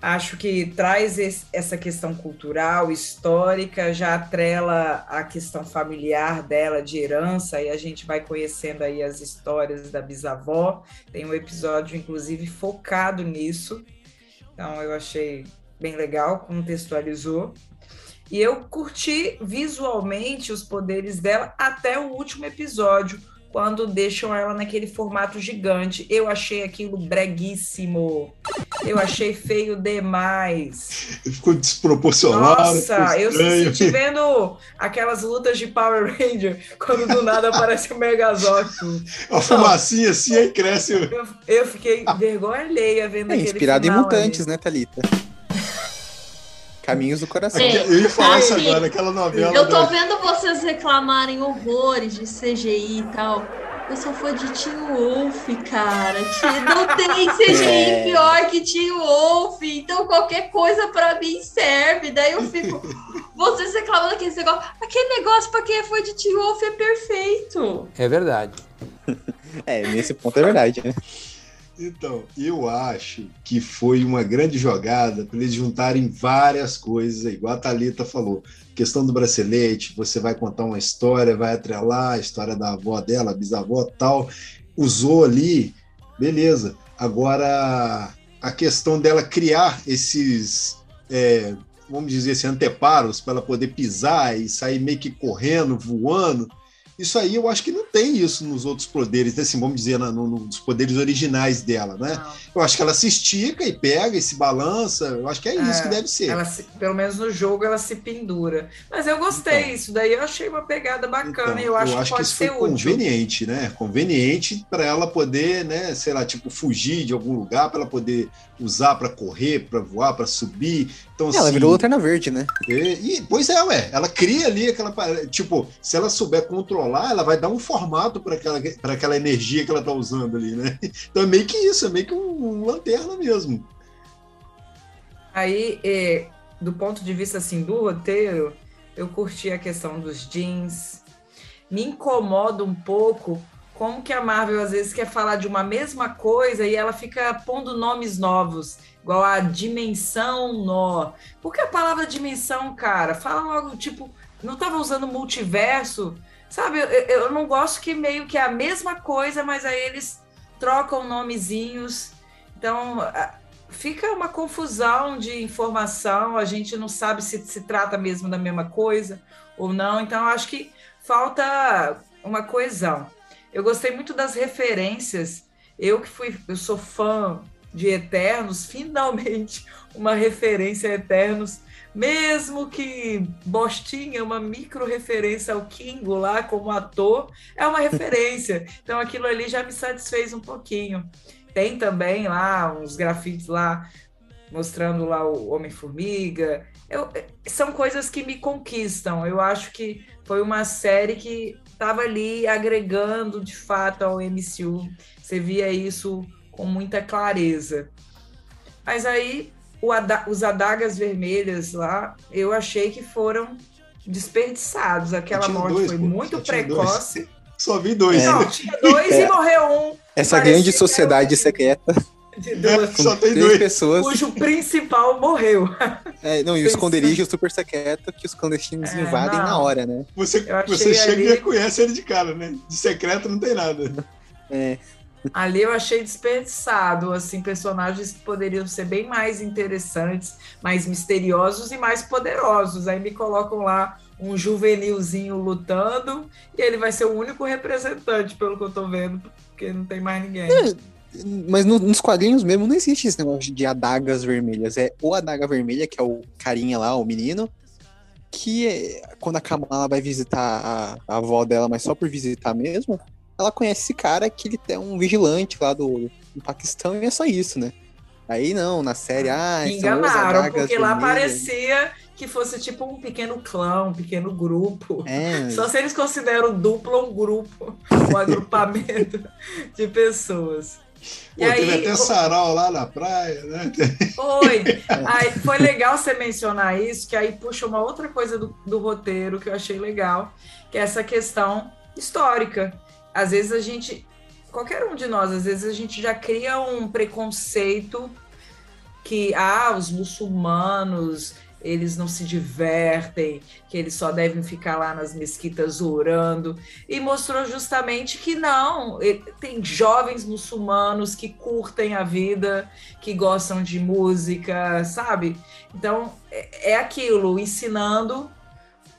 Acho que traz esse, essa questão cultural, histórica, já atrela a questão familiar dela, de herança, e a gente vai conhecendo aí as histórias da bisavó. Tem um episódio, inclusive, focado nisso. Então, eu achei bem legal, contextualizou. E eu curti visualmente os poderes dela até o último episódio, quando deixam ela naquele formato gigante. Eu achei aquilo breguíssimo. Eu achei feio demais. Ficou desproporcional. Nossa, eu senti vendo aquelas lutas de Power Ranger, quando do nada aparece o Megazord. A fumacinha assim, aí cresce. Eu, eu fiquei vergonha alheia vendo É aquele inspirado em mutantes, ali. né, Thalita? Caminhos do coração. Sim. Eu ia falar isso agora, aquela novela. Eu tô da- vendo vocês reclamarem horrores de CGI e tal. Eu sou fã de Teen Wolf, cara. Não tem CGI É. pior que Teen Wolf. Então qualquer coisa pra mim serve. Daí eu fico. Vocês reclamando daquele negócio. Aquele negócio pra quem é fã de Teen Wolf é perfeito. É verdade. É, nesse ponto é verdade, né? Então, eu acho que foi uma grande jogada para eles juntarem várias coisas, igual a Thalita falou. Questão do bracelete, você vai contar uma história, vai atrelar a história da avó dela, bisavó tal. Usou ali, beleza. Agora, a questão dela criar esses, é, vamos dizer assim, anteparos para ela poder pisar e sair meio que correndo, voando. Isso aí eu acho que não tem isso nos outros poderes, assim, vamos dizer, no- nos poderes originais dela, né? Não. Eu acho que ela se estica e pega e se balança. Eu acho que é isso É, que deve ser. Ela se- pelo menos no jogo ela se pendura. Mas eu gostei, Então. isso daí eu achei uma pegada bacana Então, e eu acho que que pode isso foi ser útil. conveniente, né? Conveniente para ela poder, né, sei lá, tipo, fugir de algum lugar, para ela poder usar para correr, para voar, para subir. Então, Ela assim, virou Lanterna Verde, né? E, e- pois é, ué, ela cria ali aquela. Tipo, se ela souber controlar, ela vai dar um formato para aquela, pra aquela energia que ela tá usando ali, né? Então é meio que isso, é meio que um, um lanterna mesmo. Aí, é, do ponto de vista assim do roteiro, eu curti a questão dos jeans. Me incomoda um pouco como que a Marvel às vezes quer falar de uma mesma coisa e ela fica pondo nomes novos, igual a dimensão nó. Por que a palavra dimensão, cara? Fala logo, tipo, não estava usando multiverso, sabe? Eu, eu não gosto que meio que é a mesma coisa, mas aí eles trocam nomezinhos. Então, fica uma confusão de informação, a gente não sabe se se trata mesmo da mesma coisa ou não. Então, acho que falta uma coesão. Eu gostei muito das referências. Eu que fui, eu sou fã de Eternos, finalmente uma referência a Eternos, mesmo que bostinha, uma micro referência ao Kingo lá como ator, é uma referência. Então aquilo ali já me satisfez um pouquinho. Tem também lá uns grafites lá mostrando lá o Homem-Formiga. Eu- São coisas que me conquistam. Eu acho que foi uma série que estava ali agregando de fato ao MCU. Você via isso com muita clareza. Mas aí o ada- os adagas vermelhas lá, eu achei que foram desperdiçados. Aquela morte dois, foi pô. muito Só tinha dois. precoce. Só vi dois. Não, tinha dois e É. morreu um. Essa Parecia grande sociedade secreta De duas, com Só tem três dois. pessoas. cujo principal morreu. É, não, e o esconderijo super secreto que os clandestinos É, invadem não. na hora, né? Você, você chega ali- e reconhece ele de cara, né? De secreto não tem nada. É, Ali eu achei desperdiçado, assim, personagens que poderiam ser bem mais interessantes, mais misteriosos e mais poderosos. Aí me colocam lá um juvenilzinho lutando e ele vai ser o único representante, pelo que eu tô vendo, porque não tem mais ninguém. Mas no- nos quadrinhos mesmo não existe esse negócio de adagas vermelhas. É o adaga vermelha, que é o carinha lá, o menino, que é- quando a Kamala vai visitar a, a avó dela, mas só por visitar mesmo, ela conhece esse cara que ele é um vigilante lá do, do Paquistão e é só isso, né? Aí não, na série, ah, os enganaram, porque lá parecia que fosse tipo um pequeno clã, um pequeno grupo. É, Só se eles consideram duplo um grupo, um agrupamento de pessoas. Pô, teve até sarau lá na praia, né? Foi. Aí, foi legal você mencionar isso, que aí puxa uma outra coisa do, do roteiro que eu achei legal, que é essa questão histórica. Às vezes a gente, qualquer um de nós, às vezes a gente já cria um preconceito que, ah, os muçulmanos, eles não se divertem, que eles só devem ficar lá nas mesquitas orando, e mostrou justamente que não, tem jovens muçulmanos que curtem a vida, que gostam de música, sabe? Então, é, é aquilo, ensinando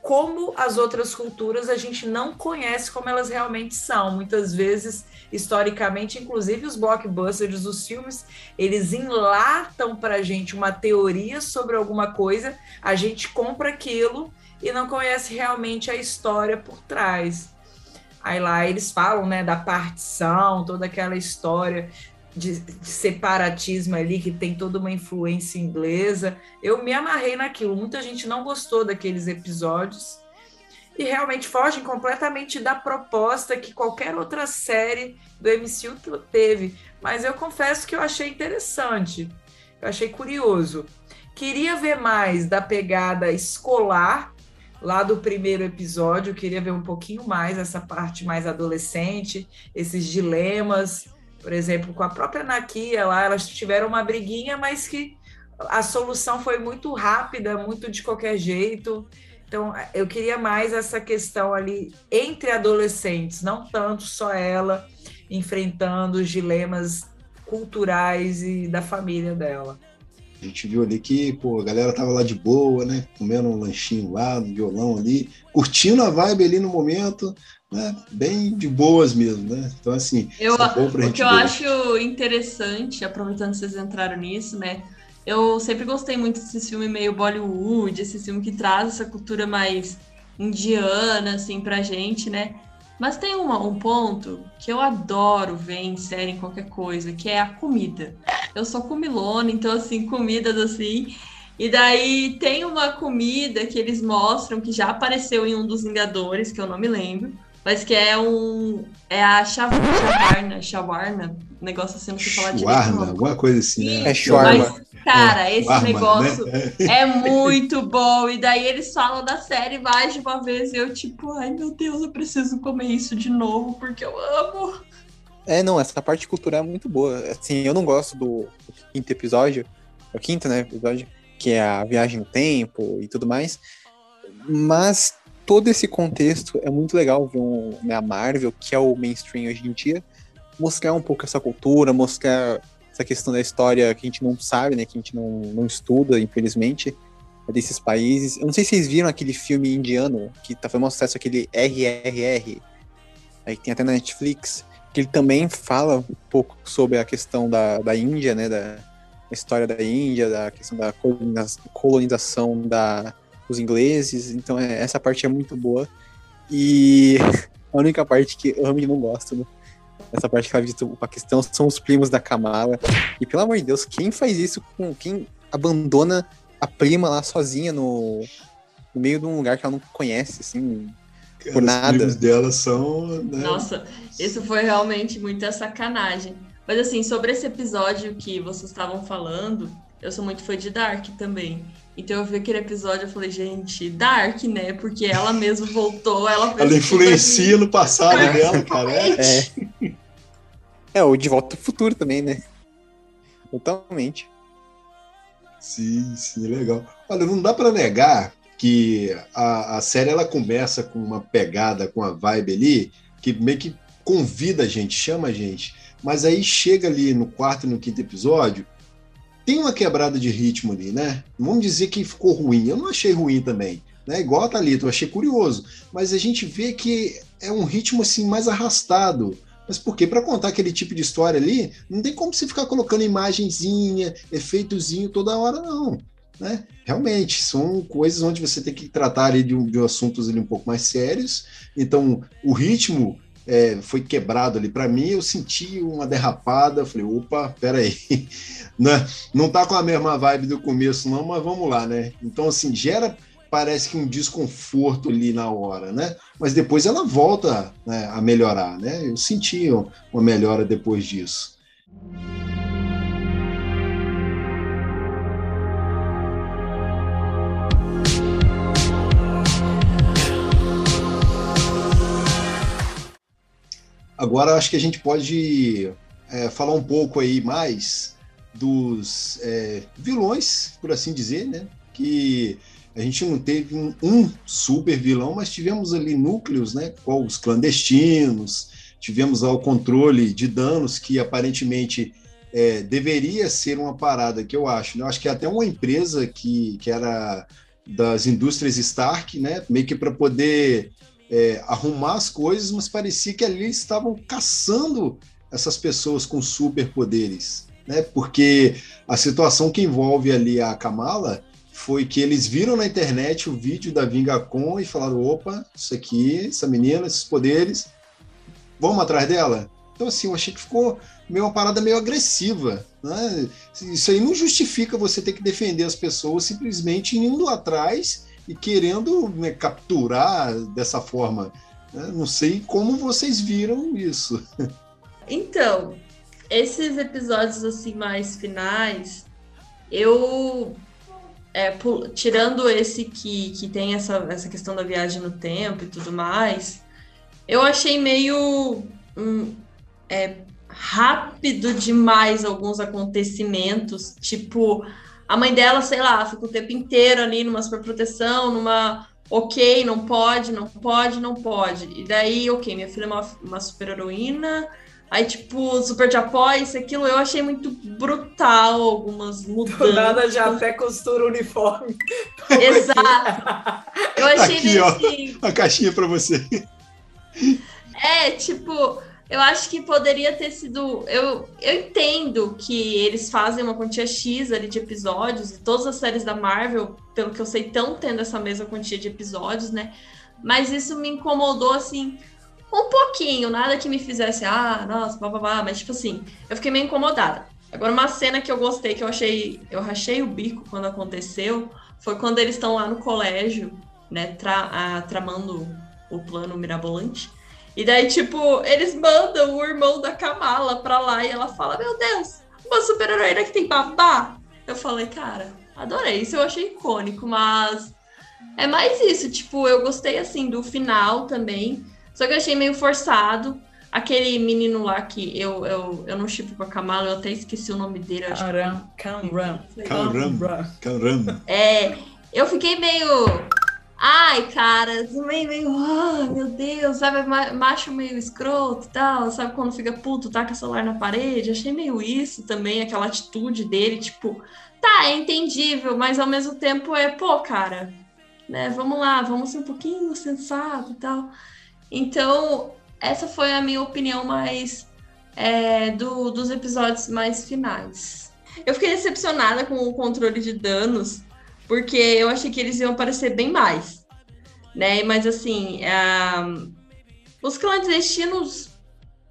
como as outras culturas a gente não conhece como elas realmente são. Muitas vezes, historicamente, inclusive os blockbusters, os filmes, eles enlatam para a gente uma teoria sobre alguma coisa, a gente compra aquilo e não conhece realmente a história por trás. Aí lá eles falam, né, da partição, toda aquela história de, de, separatismo ali, que tem toda uma influência inglesa. Eu me amarrei naquilo. Muita gente não gostou daqueles episódios e realmente fogem completamente da proposta que qualquer outra série do MCU teve. Mas eu confesso que eu achei interessante, eu achei curioso. Queria ver mais da pegada escolar lá do primeiro episódio, queria ver um pouquinho mais essa parte mais adolescente, esses dilemas por exemplo, com a própria Nakia lá, elas tiveram uma briguinha, mas que a solução foi muito rápida, muito de qualquer jeito. Então, eu queria mais essa questão ali entre adolescentes, não tanto só ela enfrentando os dilemas culturais e da família dela. A gente viu ali que pô, a galera tava lá de boa, né? Comendo um lanchinho lá, no violão ali, curtindo a vibe ali no momento né, bem de boas mesmo, né? Então, assim, eu, é o que eu acho interessante, aproveitando que vocês entraram nisso, né? Eu sempre gostei muito desse filme meio Bollywood, esse filme que traz essa cultura mais indiana, assim, pra gente, né? Mas tem uma, um ponto que eu adoro ver em série, em qualquer coisa, que é a comida. Eu sou comilona, então, assim, comidas assim. E daí tem uma comida que eles mostram que já apareceu em um dos Vingadores, que eu não me lembro, mas que é um. É a shawarna, shawarna, negócio assim, não sei falar direito. Shawarna, alguma coisa assim, né? É shawarma. Mas, cara, é, esse shawarma, negócio né? é muito bom. E daí eles falam da série mais de uma vez e eu, tipo, ai meu Deus, eu preciso comer isso de novo porque eu amo. É, não, essa parte cultural é muito boa. Assim, eu não gosto do quinto episódio, é o quinto, né, episódio, que é a viagem no tempo e tudo mais. Mas todo esse contexto é muito legal ver um, né, a Marvel, que é o mainstream hoje em dia, mostrar um pouco essa cultura, mostrar essa questão da história que a gente não sabe, né, que a gente não, não estuda, infelizmente, desses países. Eu não sei se vocês viram aquele filme indiano que tá fazendo sucesso, aquele RRR, aí tem até na Netflix, que ele também fala um pouco sobre a questão da, da Índia, né, da história da Índia, da questão da colonização da os ingleses, então é, essa parte é muito boa. E a única parte que eu realmente não gosto, né? Essa parte que ela visita o Paquistão, são os primos da Kamala. E pelo amor de Deus, quem faz isso com quem abandona a prima lá sozinha no, no meio de um lugar que ela não conhece, assim, Cara, por nada. Os primos dela são. Né? Nossa, isso foi realmente muita sacanagem. Mas assim, sobre esse episódio que vocês estavam falando, eu sou muito fã de Dark também. Então eu vi aquele episódio e falei, gente, Dark, né? Porque ela mesmo voltou, ela fez Ela influencia no passado dela, cara. É. é, o De Volta ao Futuro também, né? Totalmente. Sim, sim, legal. Olha, não dá para negar que a, a série ela começa com uma pegada, com a vibe ali, que meio que convida a gente, chama a gente. Mas aí chega ali no quarto e no quinto episódio, tem uma quebrada de ritmo ali, né? Vamos dizer que ficou ruim. Eu não achei ruim também. Né? Igual a Thalita, eu achei curioso. Mas a gente vê que é um ritmo assim mais arrastado. Mas por quê? Para contar aquele tipo de história ali, não tem como você ficar colocando imagenzinha, efeitozinho toda hora, não. Né? Realmente, são coisas onde você tem que tratar ali de, de assuntos ali um pouco mais sérios. Então, o ritmo é, foi quebrado ali. Para mim, eu senti uma derrapada. Falei, opa, peraí. Né? Não tá com a mesma vibe do começo, não, mas vamos lá, né? Então, assim, gera, parece que um desconforto ali na hora, né? Mas depois ela volta né, a melhorar, né? Eu senti uma melhora depois disso. Agora acho que a gente pode é, falar um pouco aí mais dos é, vilões, por assim dizer, né? Que a gente não teve um, um, super vilão, mas tivemos ali núcleos, né? Com os clandestinos, tivemos o controle de danos que aparentemente é, deveria ser uma parada que eu acho. Né? Eu acho que até uma empresa que, que era das indústrias Stark, né? Meio que para poder é, arrumar as coisas, mas parecia que ali estavam caçando essas pessoas com superpoderes, né? Porque a situação que envolve ali a Kamala foi que eles viram na internet o vídeo da Vingacon e falaram: opa, isso aqui, essa menina, esses poderes, vamos atrás dela? Então, assim, eu achei que ficou meio uma parada meio agressiva. Né? Isso aí não justifica você ter que defender as pessoas simplesmente indo atrás e querendo né, capturar dessa forma. Né? Não sei como vocês viram isso. Então, esses episódios assim mais finais, eu é, tirando esse que, que tem essa, essa questão da viagem no tempo e tudo mais, eu achei meio hum, é, rápido demais alguns acontecimentos, tipo a mãe dela, sei lá, fica o tempo inteiro ali numa superproteção, numa ok, não pode, não pode, não pode. E daí, ok, minha filha é uma, uma super heroína. Aí, tipo, super de apoio, isso, aquilo, eu achei muito brutal algumas mudanças. Do nada já até costura o uniforme. Exato. Eu achei Aqui, ó, a caixinha para você. É, tipo, eu acho que poderia ter sido. Eu, eu entendo que eles fazem uma quantia X ali de episódios, e todas as séries da Marvel, pelo que eu sei, estão tendo essa mesma quantia de episódios, né? Mas isso me incomodou, assim, um pouquinho. Nada que me fizesse, ah, nossa, blá blá blá. Mas, tipo assim, eu fiquei meio incomodada. Agora, uma cena que eu gostei, que eu achei. Eu rachei o bico quando aconteceu, foi quando eles estão lá no colégio, né, tra, a, tramando o plano mirabolante. E daí, tipo, eles mandam o irmão da Kamala pra lá e ela fala: Meu Deus, uma super-heroína que tem babá. Eu falei, cara, adorei. Isso eu achei icônico, mas é mais isso. Tipo, eu gostei assim do final também. Só que eu achei meio forçado. Aquele menino lá que eu, eu, eu não chipo com a Kamala, eu até esqueci o nome dele. Caram. Caram. Caram. É, eu fiquei meio Ai, cara, meio, meio, ah, meu Deus, sabe, macho meio escroto e tal, sabe, quando fica puto, taca o celular na parede, achei meio isso também, aquela atitude dele, tipo, tá, é entendível, mas ao mesmo tempo é, pô, cara, né, vamos lá, vamos ser um pouquinho sensato e tal. Então, essa foi a minha opinião mais é, do, dos episódios mais finais. Eu fiquei decepcionada com o controle de danos, porque eu achei que eles iam aparecer bem mais, né? Mas assim, uh, os clandestinos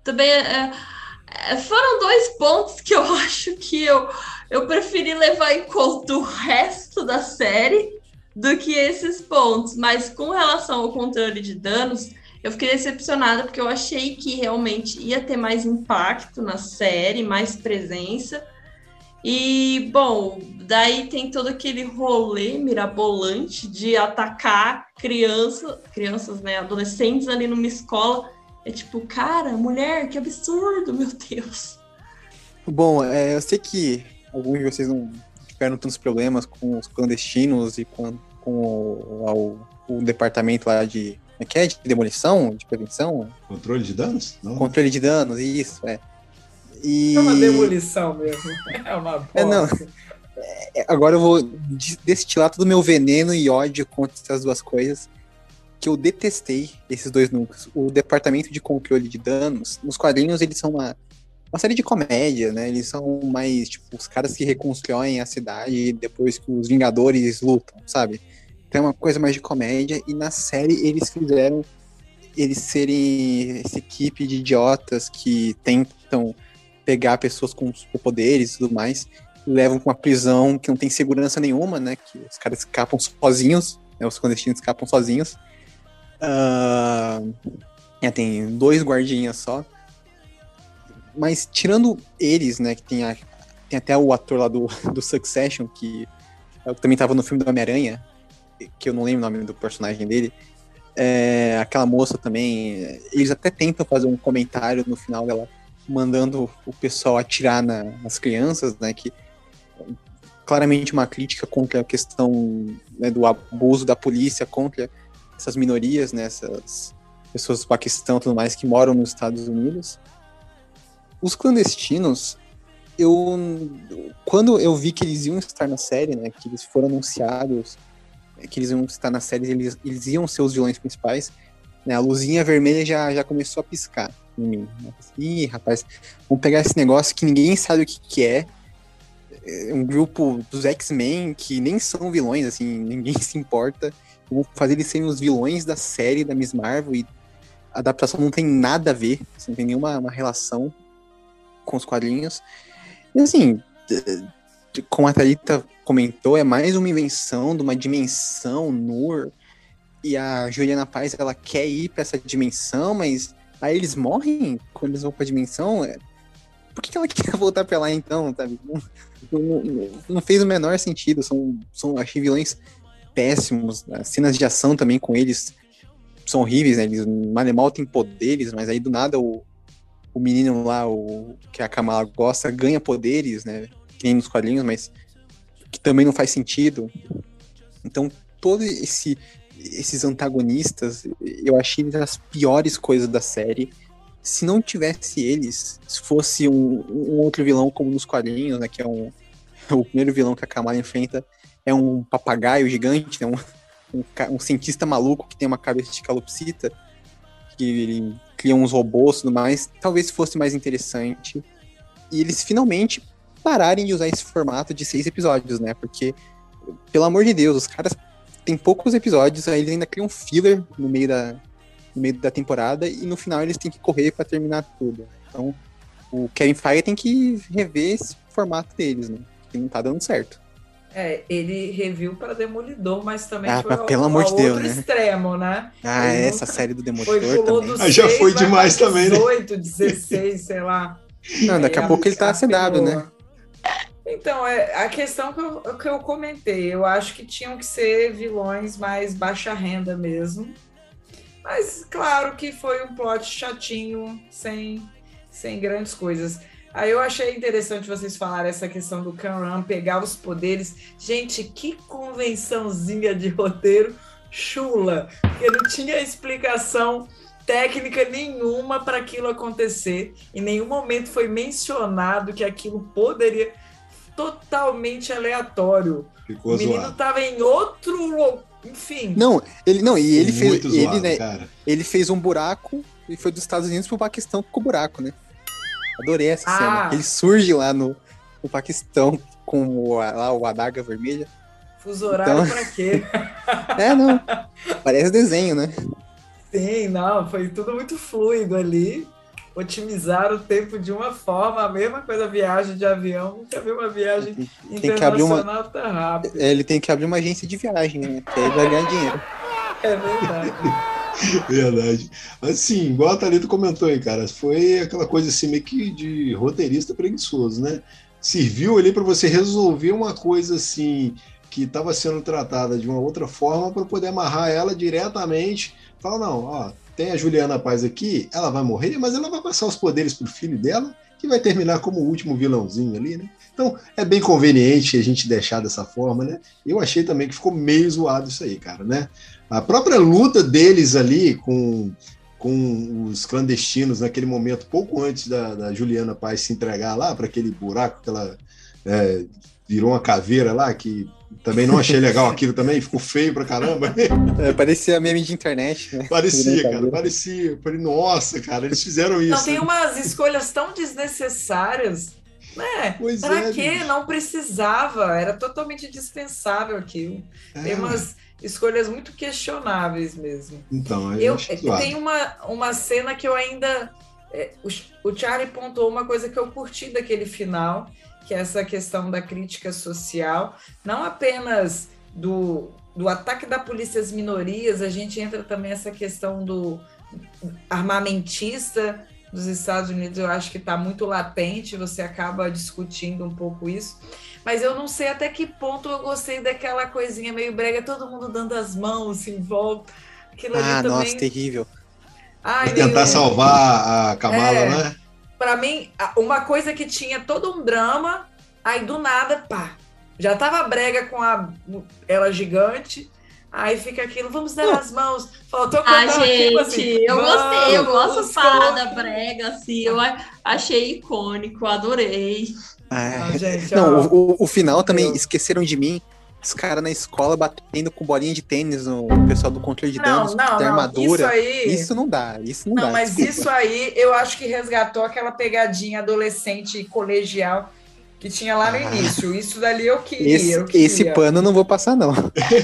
também uh, foram dois pontos que eu acho que eu, eu preferi levar em conta o resto da série do que esses pontos. Mas com relação ao controle de danos, eu fiquei decepcionada porque eu achei que realmente ia ter mais impacto na série, mais presença. E, bom, daí tem todo aquele rolê mirabolante de atacar criança, crianças, né, adolescentes ali numa escola. É tipo, cara, mulher, que absurdo, meu Deus. Bom, é, eu sei que alguns de vocês não tiveram tantos problemas com os clandestinos e com, com o, o, o departamento lá de. É que é? De demolição? De prevenção? Controle de danos? Não. Controle de danos, isso, é. E... É uma demolição mesmo. É uma bosta. É, não. É, agora eu vou destilar todo o meu veneno e ódio contra essas duas coisas. Que eu detestei esses dois núcleos. O departamento de controle de danos, nos quadrinhos, eles são uma, uma série de comédia, né? Eles são mais, tipo, os caras que reconstroem a cidade depois que os Vingadores lutam, sabe? Então é uma coisa mais de comédia. E na série eles fizeram eles serem essa equipe de idiotas que tentam pegar pessoas com superpoderes e tudo mais, e levam para uma prisão que não tem segurança nenhuma, né? Que os caras escapam sozinhos, né, os clandestinos escapam sozinhos. Uh, é, tem dois guardinhas só. Mas tirando eles, né, que tem, a, tem até o ator lá do, do Succession, que também estava no filme do Homem-Aranha, que eu não lembro o nome do personagem dele. É, aquela moça também, eles até tentam fazer um comentário no final dela mandando o pessoal atirar na, nas crianças, né? Que claramente uma crítica contra a questão né, do abuso da polícia contra essas minorias, né, essas pessoas do Paquistão tudo mais que moram nos Estados Unidos. Os clandestinos, eu quando eu vi que eles iam estar na série, né, que eles foram anunciados que eles iam estar na série, eles, eles iam ser os vilões principais, né, a luzinha vermelha já, já começou a piscar em mim. né? Ih, rapaz, vamos pegar esse negócio que ninguém sabe o que, que é. É Um grupo dos X-Men que nem são vilões, assim, ninguém se importa. Vamos fazer eles serem os vilões da série da Miss Marvel e a adaptação não tem nada a ver, assim, não tem nenhuma uma relação com os quadrinhos. E assim, como a Thalita comentou, é mais uma invenção de uma dimensão Nur. E a Juliana Paz, ela quer ir para essa dimensão, mas aí eles morrem quando eles vão pra dimensão. Por que ela quer voltar pra lá então, sabe? Não, não- não- fez o menor sentido. São, são achei vilões péssimos. As cenas de ação também com eles são horríveis, né? Eles, mal mal têm poderes, mas aí do nada o, o menino lá, o que a Kamala gosta, ganha poderes, né? Que nem nos quadrinhos, mas que também não faz sentido. Então, todo esse esses antagonistas, eu achei das piores coisas da série. Se não tivesse eles, se fosse um, um outro vilão como nos quadrinhos, né, que é um o primeiro vilão que a Kamala enfrenta é um papagaio gigante, né, um, um, um cientista maluco que tem uma cabeça de calopsita, que ele cria uns robôs e tudo mais, talvez fosse mais interessante. E eles finalmente pararem de usar esse formato de seis episódios, né? Porque, pelo amor de Deus, os caras têm poucos episódios, aí eles ainda criam filler no meio da, no meio da temporada e no final eles têm que correr pra terminar tudo. Então, o Kevin Feige tem que rever esse formato deles, né? Que não tá dando certo. É, ele reviu para Demolidor, mas também Ah, foi ao, pelo amor ao de Deus, outro né? extremo, né? Ah, Ele essa nunca- série do Foi Demolidor pulou também. Ah, já 6, foi demais também, né? 18, 16, sei lá. Não, daqui a Aí pouco ele tá apelou. né? Então, é a questão que eu, que eu comentei, eu acho que tinham que ser vilões mais baixa renda mesmo. Mas claro que foi um plot chatinho, sem, sem grandes coisas. Aí eu achei interessante vocês falarem essa questão do Kanran pegar os poderes. Gente, que convençãozinha de roteiro chula, porque não tinha explicação técnica nenhuma para aquilo acontecer. Em nenhum momento foi mencionado que aquilo poderia totalmente aleatório. Ficou o menino zoado. tava em outro, enfim. Não, ele não, e ele fez, Muito ele, zoado, né, cara. ele fez um buraco e foi dos Estados Unidos pro Paquistão com o buraco, né? Adorei essa Ah. cena. Ele surge lá no, no Paquistão com o, lá, o adaga vermelha. Fuso horário Então- pra quê? É, não. Parece desenho, né? Sim, não, foi tudo muito fluido ali. Otimizaram o tempo de uma forma, a mesma coisa, viagem de avião. Nunca vi uma viagem Tem que abrir uma. internacional tão rápido. é, Ele tem que abrir uma agência de viagem, né? Que aí vai ganhar dinheiro. É verdade. Verdade. Assim, igual a Thalita comentou aí, cara, foi aquela coisa assim meio que de roteirista preguiçoso, né? Serviu ali para você resolver uma coisa assim que estava sendo tratada de uma outra forma para poder amarrar ela diretamente. Fala, não, ó, tem a Juliana Paz aqui, ela vai morrer, mas ela vai passar os poderes pro filho dela, que vai terminar como o último vilãozinho ali, né? Então é bem conveniente a gente deixar dessa forma, né? Eu achei também que ficou meio zoado isso aí, cara, né? A própria luta deles ali com, com os clandestinos naquele momento, pouco antes da, da Juliana Paz se entregar lá para aquele buraco que ela é, virou uma caveira lá, que também não achei legal aquilo também, ficou feio pra caramba. É, parecia meme de internet, né? Parecia, cara, parecia. Eu falei, nossa, cara, eles fizeram isso. Não, tem umas escolhas tão desnecessárias, né? Pois pra é, quê? bicho. Não precisava, era totalmente dispensável aquilo. Tem É, umas escolhas muito questionáveis mesmo. Então, eu, Eu, tem uma, uma cena que eu ainda. é, o, o Charlie pontuou uma coisa que eu curti daquele final, que é essa questão da crítica social, não apenas do, do ataque da polícia às minorias, a gente entra também essa questão do armamentista dos Estados Unidos, eu acho que está muito latente, você acaba discutindo um pouco isso. Mas eu não sei até que ponto eu gostei daquela coisinha meio brega, todo mundo dando as mãos em volta. Aquilo ali Ah, também. nossa, terrível. Ai, tentar meu- salvar a Kamala, É. né? Pra mim, a- uma coisa que tinha todo um drama, aí do nada, pá, já tava brega com a ela gigante, aí fica aquilo, vamos dar as mãos. Faltou Ah, cantar gente, assim, eu gostei, eu gosto parada brega, assim, eu a- achei icônico, adorei. Ah, Não, gente, Não, ó, o, o- final também esqueceram de mim. Os caras na escola batendo com bolinha de tênis no pessoal do controle de Não, danos, não, da não. armadura. Isso aí. Isso não dá, isso não, Não, dá. mas desculpa. isso aí eu acho que resgatou aquela pegadinha adolescente e colegial que tinha lá no Ah. início. Isso dali eu queria. Esse, eu queria. esse pano eu não vou passar, não.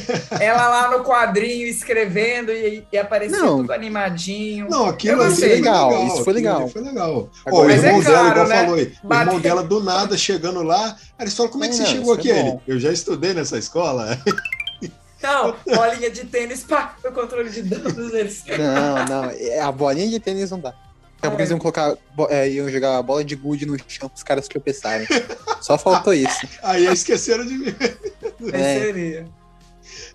Ela lá no quadrinho escrevendo e, e aparecia Não. tudo animadinho. Não, aquilo ali foi Legal, legal. isso foi legal. Foi legal. Agora- o Mas é irmão dela, claro, igual né? falou aí, o Bate- irmão dela do nada chegando lá, eles falam, como é que Não, você chegou aqui? é Ele, eu já estudei nessa escola. Não, bolinha de tênis, pá, o controle de danos deles. Não, não. é- A bolinha de tênis não dá. Daqui a pouco eles iam colocar. é, iam jogar a bola de gude no chão pros caras tropeçarem. Só faltou isso. Aí esqueceram de mim. É. Seria.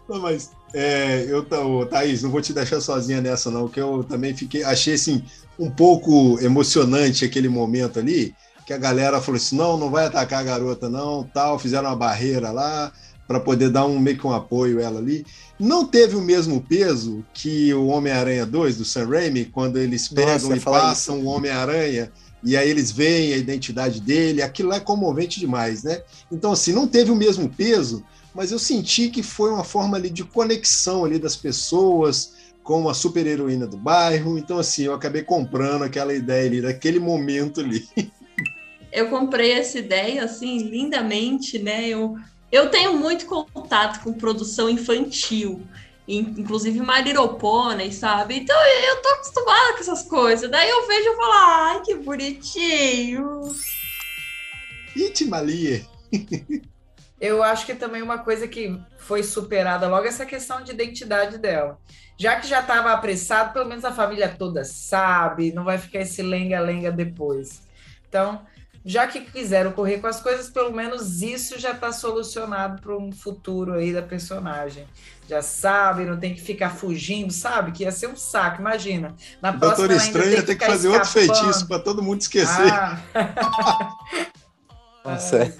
Não, mas é, eu, Thaís, não vou te deixar sozinha nessa, não, que eu também fiquei, achei assim, um pouco emocionante aquele momento ali, que a galera falou assim: não, não vai atacar a garota, não, tal, fizeram uma barreira lá para poder dar um meio que um apoio a ela ali. Não teve o mesmo peso que o Homem-Aranha 2 do Sam Raimi, quando eles Nossa, pegam ia e passam o Homem-Aranha e aí eles veem a identidade dele, aquilo lá é comovente demais, né? Então, assim, não teve o mesmo peso, mas eu senti que foi uma forma ali de conexão ali das pessoas com a super heroína do bairro. Então, assim, eu acabei comprando aquela ideia ali, daquele momento ali. Eu comprei essa ideia, assim, lindamente, né? Eu, eu tenho muito contato com produção infantil, in- inclusive Pony, sabe? Então eu tô acostumada com essas coisas. Daí eu vejo e falo, ai, que bonitinho. Itimalie. Eu acho que também uma coisa que foi superada logo é essa questão de identidade dela. Já que já estava apressado, pelo menos a família toda sabe, não vai ficar esse lenga-lenga depois. Então, já que quiseram correr com as coisas, pelo menos isso já está solucionado para um futuro aí da personagem. Já sabe, não tem que ficar fugindo, sabe? Que ia ser um saco, imagina. Na O próxima Doutor Estranho ia ter que ficar fazer outro escapando. feitiço para todo mundo esquecer. Ah. Nossa.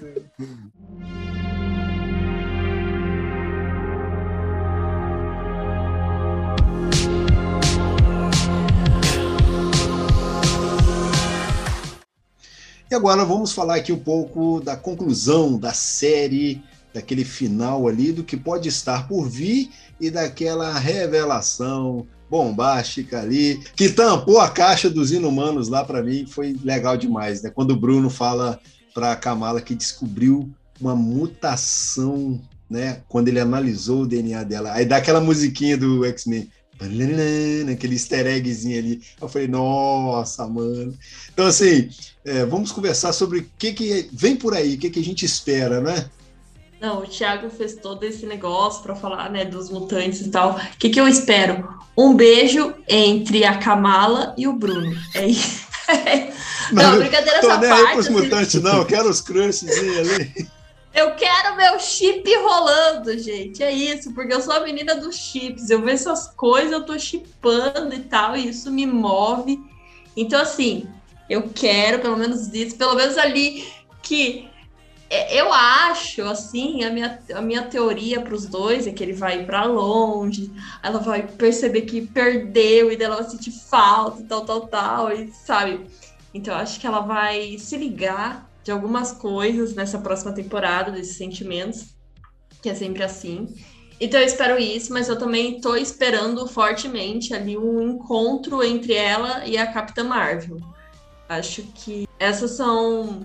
E agora vamos falar aqui um pouco da conclusão da série, daquele final ali, do que pode estar por vir e daquela revelação bombástica ali, que tampou a caixa dos inumanos lá para mim, foi legal demais, né? Quando o Bruno fala para Kamala que descobriu uma mutação, né? Quando ele analisou o DNA dela, aí dá aquela musiquinha do X-Men, aquele easter eggzinho ali. Eu falei, nossa, mano. Então, assim, é, vamos conversar sobre o que, que vem por aí, o que, que a gente espera, né? Não, o Thiago fez todo esse negócio para falar, né, dos mutantes e tal. O que, que eu espero? Um beijo entre a Kamala e o Bruno. É isso. Não, brincadeira tô essa nem aí parte. pros assim, mutantes, não. Eu quero os crushzinhos ali. Eu quero meu chip rolando, gente. É isso, porque eu sou a menina dos chips. Eu vejo essas coisas, eu tô chipando e tal, e isso me move. Então, assim, eu quero pelo menos isso, pelo menos ali que é, eu acho, assim, a minha, a minha teoria para os dois é que ele vai para longe, ela vai perceber que perdeu e daí ela vai sentir falta e tal, tal, tal, e sabe? Então eu acho que ela vai se ligar de algumas coisas nessa próxima temporada, desses sentimentos, que é sempre assim. Então eu espero isso, mas eu também tô esperando fortemente ali um encontro entre ela e a Capitã Marvel. Acho que essas são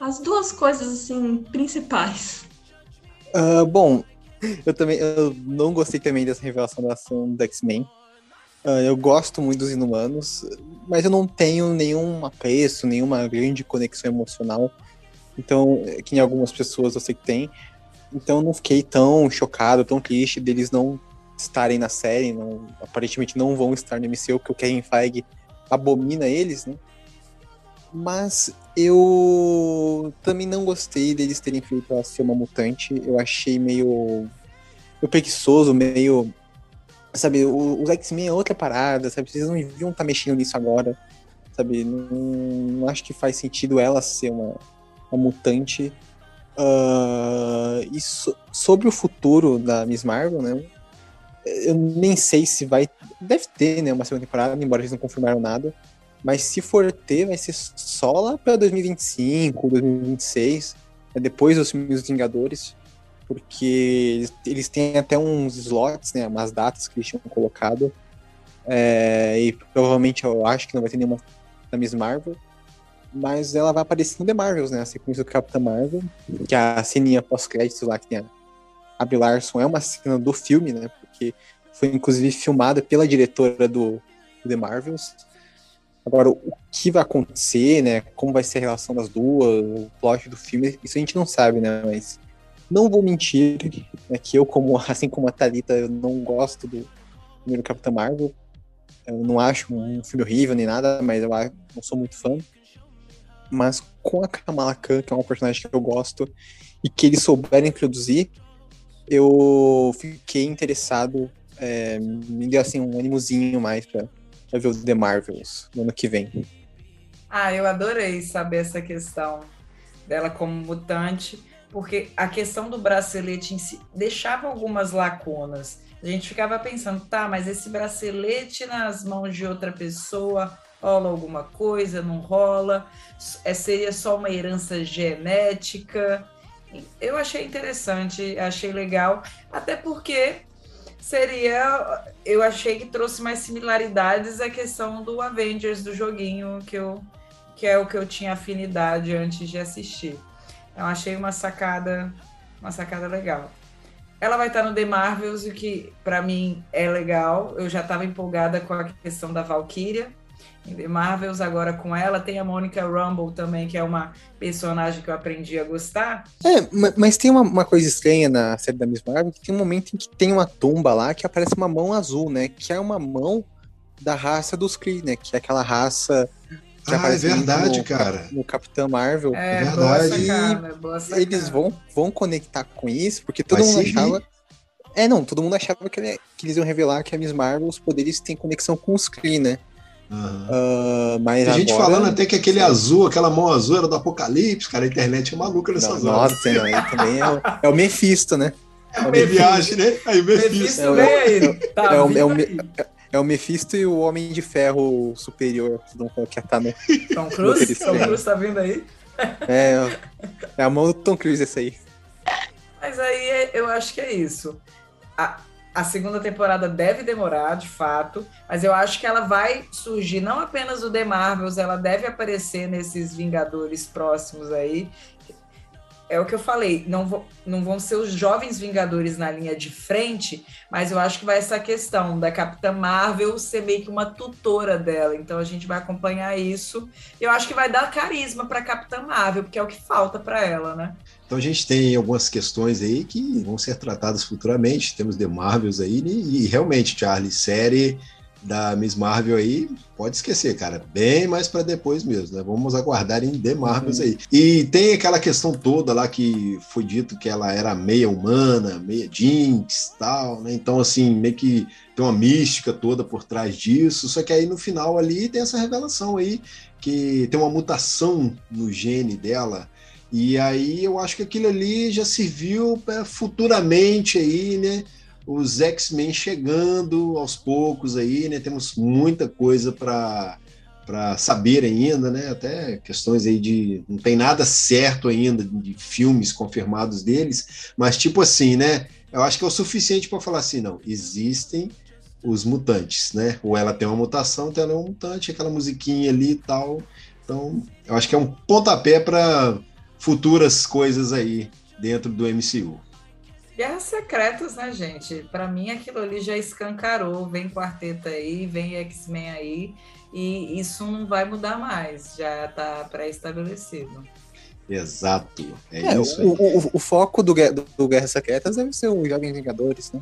as duas coisas assim principais. Ah, bom, eu também eu não gostei também dessa revelação da ação do X-Men. Ah, eu gosto muito dos Inumanos, mas eu não tenho nenhum apreço, nenhuma grande conexão emocional. Então, que em algumas pessoas eu sei que tem. Então eu não fiquei tão chocado, tão triste deles não estarem na série, não, aparentemente não vão estar no MCU, porque o Kevin Feige abomina eles, né? Mas eu também não gostei deles terem feito ela ser uma mutante. Eu achei meio, meio preguiçoso, meio. Sabe, os X-Men é outra parada, sabe? Vocês não deviam estar mexendo nisso agora. Sabe? Não, não acho que faz sentido ela ser uma, uma mutante. Ah, e so- sobre o futuro da Miss Marvel, né? Eu nem sei se vai. Deve ter, né? Uma segunda temporada, embora eles não confirmaram nada. Mas se for ter, vai ser só lá para 2025, 2026, né, depois dos filmes Vingadores. porque eles, eles têm até uns slots, né, umas datas que eles tinham colocado, é, e provavelmente eu acho que não vai ter nenhuma da Miss Marvel, mas ela vai aparecer no The Marvels, né, a sequência do Capitã Marvel, que a ceninha pós-créditos lá que tem a, a Brie Larson é uma cena do filme, né, porque foi inclusive filmada pela diretora do, do The Marvels, Agora, o que vai acontecer, né? Como vai ser a relação das duas, o plot do filme, isso a gente não sabe, né? Mas não vou mentir, né, que eu, como, assim como a Thalita, eu não gosto do primeiro Capitão Marvel. Eu não acho um filme horrível nem nada, mas eu não sou muito fã. Mas com a Kamala Khan, que é uma personagem que eu gosto, e que eles souberam introduzir, eu fiquei interessado, é, me deu assim um animozinho mais pra, pra ver o The Marvels no ano que vem. Ah, eu adorei saber essa questão dela como mutante porque a questão do bracelete em si deixava algumas lacunas. A gente ficava pensando, tá, mas esse bracelete nas mãos de outra pessoa rola alguma coisa, não rola? É, seria só uma herança genética? Eu achei interessante, achei legal, até porque seria. Eu achei que trouxe mais similaridades à questão do Avengers do joguinho, que, eu, que é o que eu tinha afinidade antes de assistir. Eu achei uma sacada, uma sacada legal. Ela vai estar no The Marvels, o que para mim é legal. Eu já estava empolgada com a questão da Valkyria. Em The Marvels, agora com ela, tem a Monica Rumble também, que é uma personagem que eu aprendi a gostar. É, mas tem uma, uma coisa estranha na série da Miss Marvel, que tem um momento em que tem uma tumba lá que aparece uma mão azul, né? Que é uma mão da raça dos Kree, né? Que é aquela raça que ah, é verdade, no, cara. No Capitão Marvel. É, é verdade. Boa sacada, boa sacada. Eles vão, vão conectar com isso, porque todo Vai mundo seguir. achava. É, não, todo mundo achava que, ele, que, eles iam revelar que a Miss Marvel, os poderes têm conexão com os Kree, né? Uhum. Uh, mas Tem gente falando até que aquele azul, aquela mão azul era do Apocalipse, cara. A internet é maluca nessas não, horas. Nossa, não, aí também é o, é o Mephisto, né? É o Mephisto. viagem, né? Aí o Mephisto. Mephisto é, o, é, tá, é, o, é, o, é o Mephisto e o Homem de Ferro superior, que tá no. Tom Cruise? Tom Cruise tá vindo aí? É, é a mão do Tom Cruise essa aí. Mas aí é, eu acho que é isso. A, a segunda temporada deve demorar, de fato, mas eu acho que ela vai surgir não apenas o The Marvels, ela deve aparecer nesses Vingadores próximos aí é o que eu falei, não, vou, não vão ser os jovens Vingadores na linha de frente, mas eu acho que vai essa questão da Capitã Marvel ser meio que uma tutora dela. Então a gente vai acompanhar isso. Eu acho que vai dar carisma para Capitã Marvel, porque é o que falta para ela, né? Então a gente tem algumas questões aí que vão ser tratadas futuramente. Temos The Marvels aí, e, e realmente, Charlie, série da Miss Marvel aí, pode esquecer, cara. Bem mais para depois mesmo, né? Vamos aguardar em The Marvels uhum. aí. E tem aquela questão toda lá que foi dito que ela era meia humana, meia Jinx tal, né? Então, assim, meio que tem uma mística toda por trás disso. Só que aí no final ali tem essa revelação aí que tem uma mutação no gene dela. E aí eu acho que aquilo ali já serviu para futuramente aí, né? Os X-Men chegando aos poucos aí, né? Temos muita coisa para para saber ainda, né? Até questões aí de não tem nada certo ainda de filmes confirmados deles, mas tipo assim, né? Eu acho que é o suficiente para falar assim, não, existem os mutantes, né? Ou ela tem uma mutação, então ela é um mutante, aquela musiquinha ali e tal. Então, eu acho que é um pontapé para futuras coisas aí dentro do MCU. Guerras Secretas, né, gente? Para mim aquilo ali já escancarou. Vem quarteto aí, vem X-Men aí, e isso não vai mudar mais, já está pré-estabelecido. Exato. É, é isso. O, o, o, foco do, do, Guerras Secretas deve ser os Jovens Vingadores, né?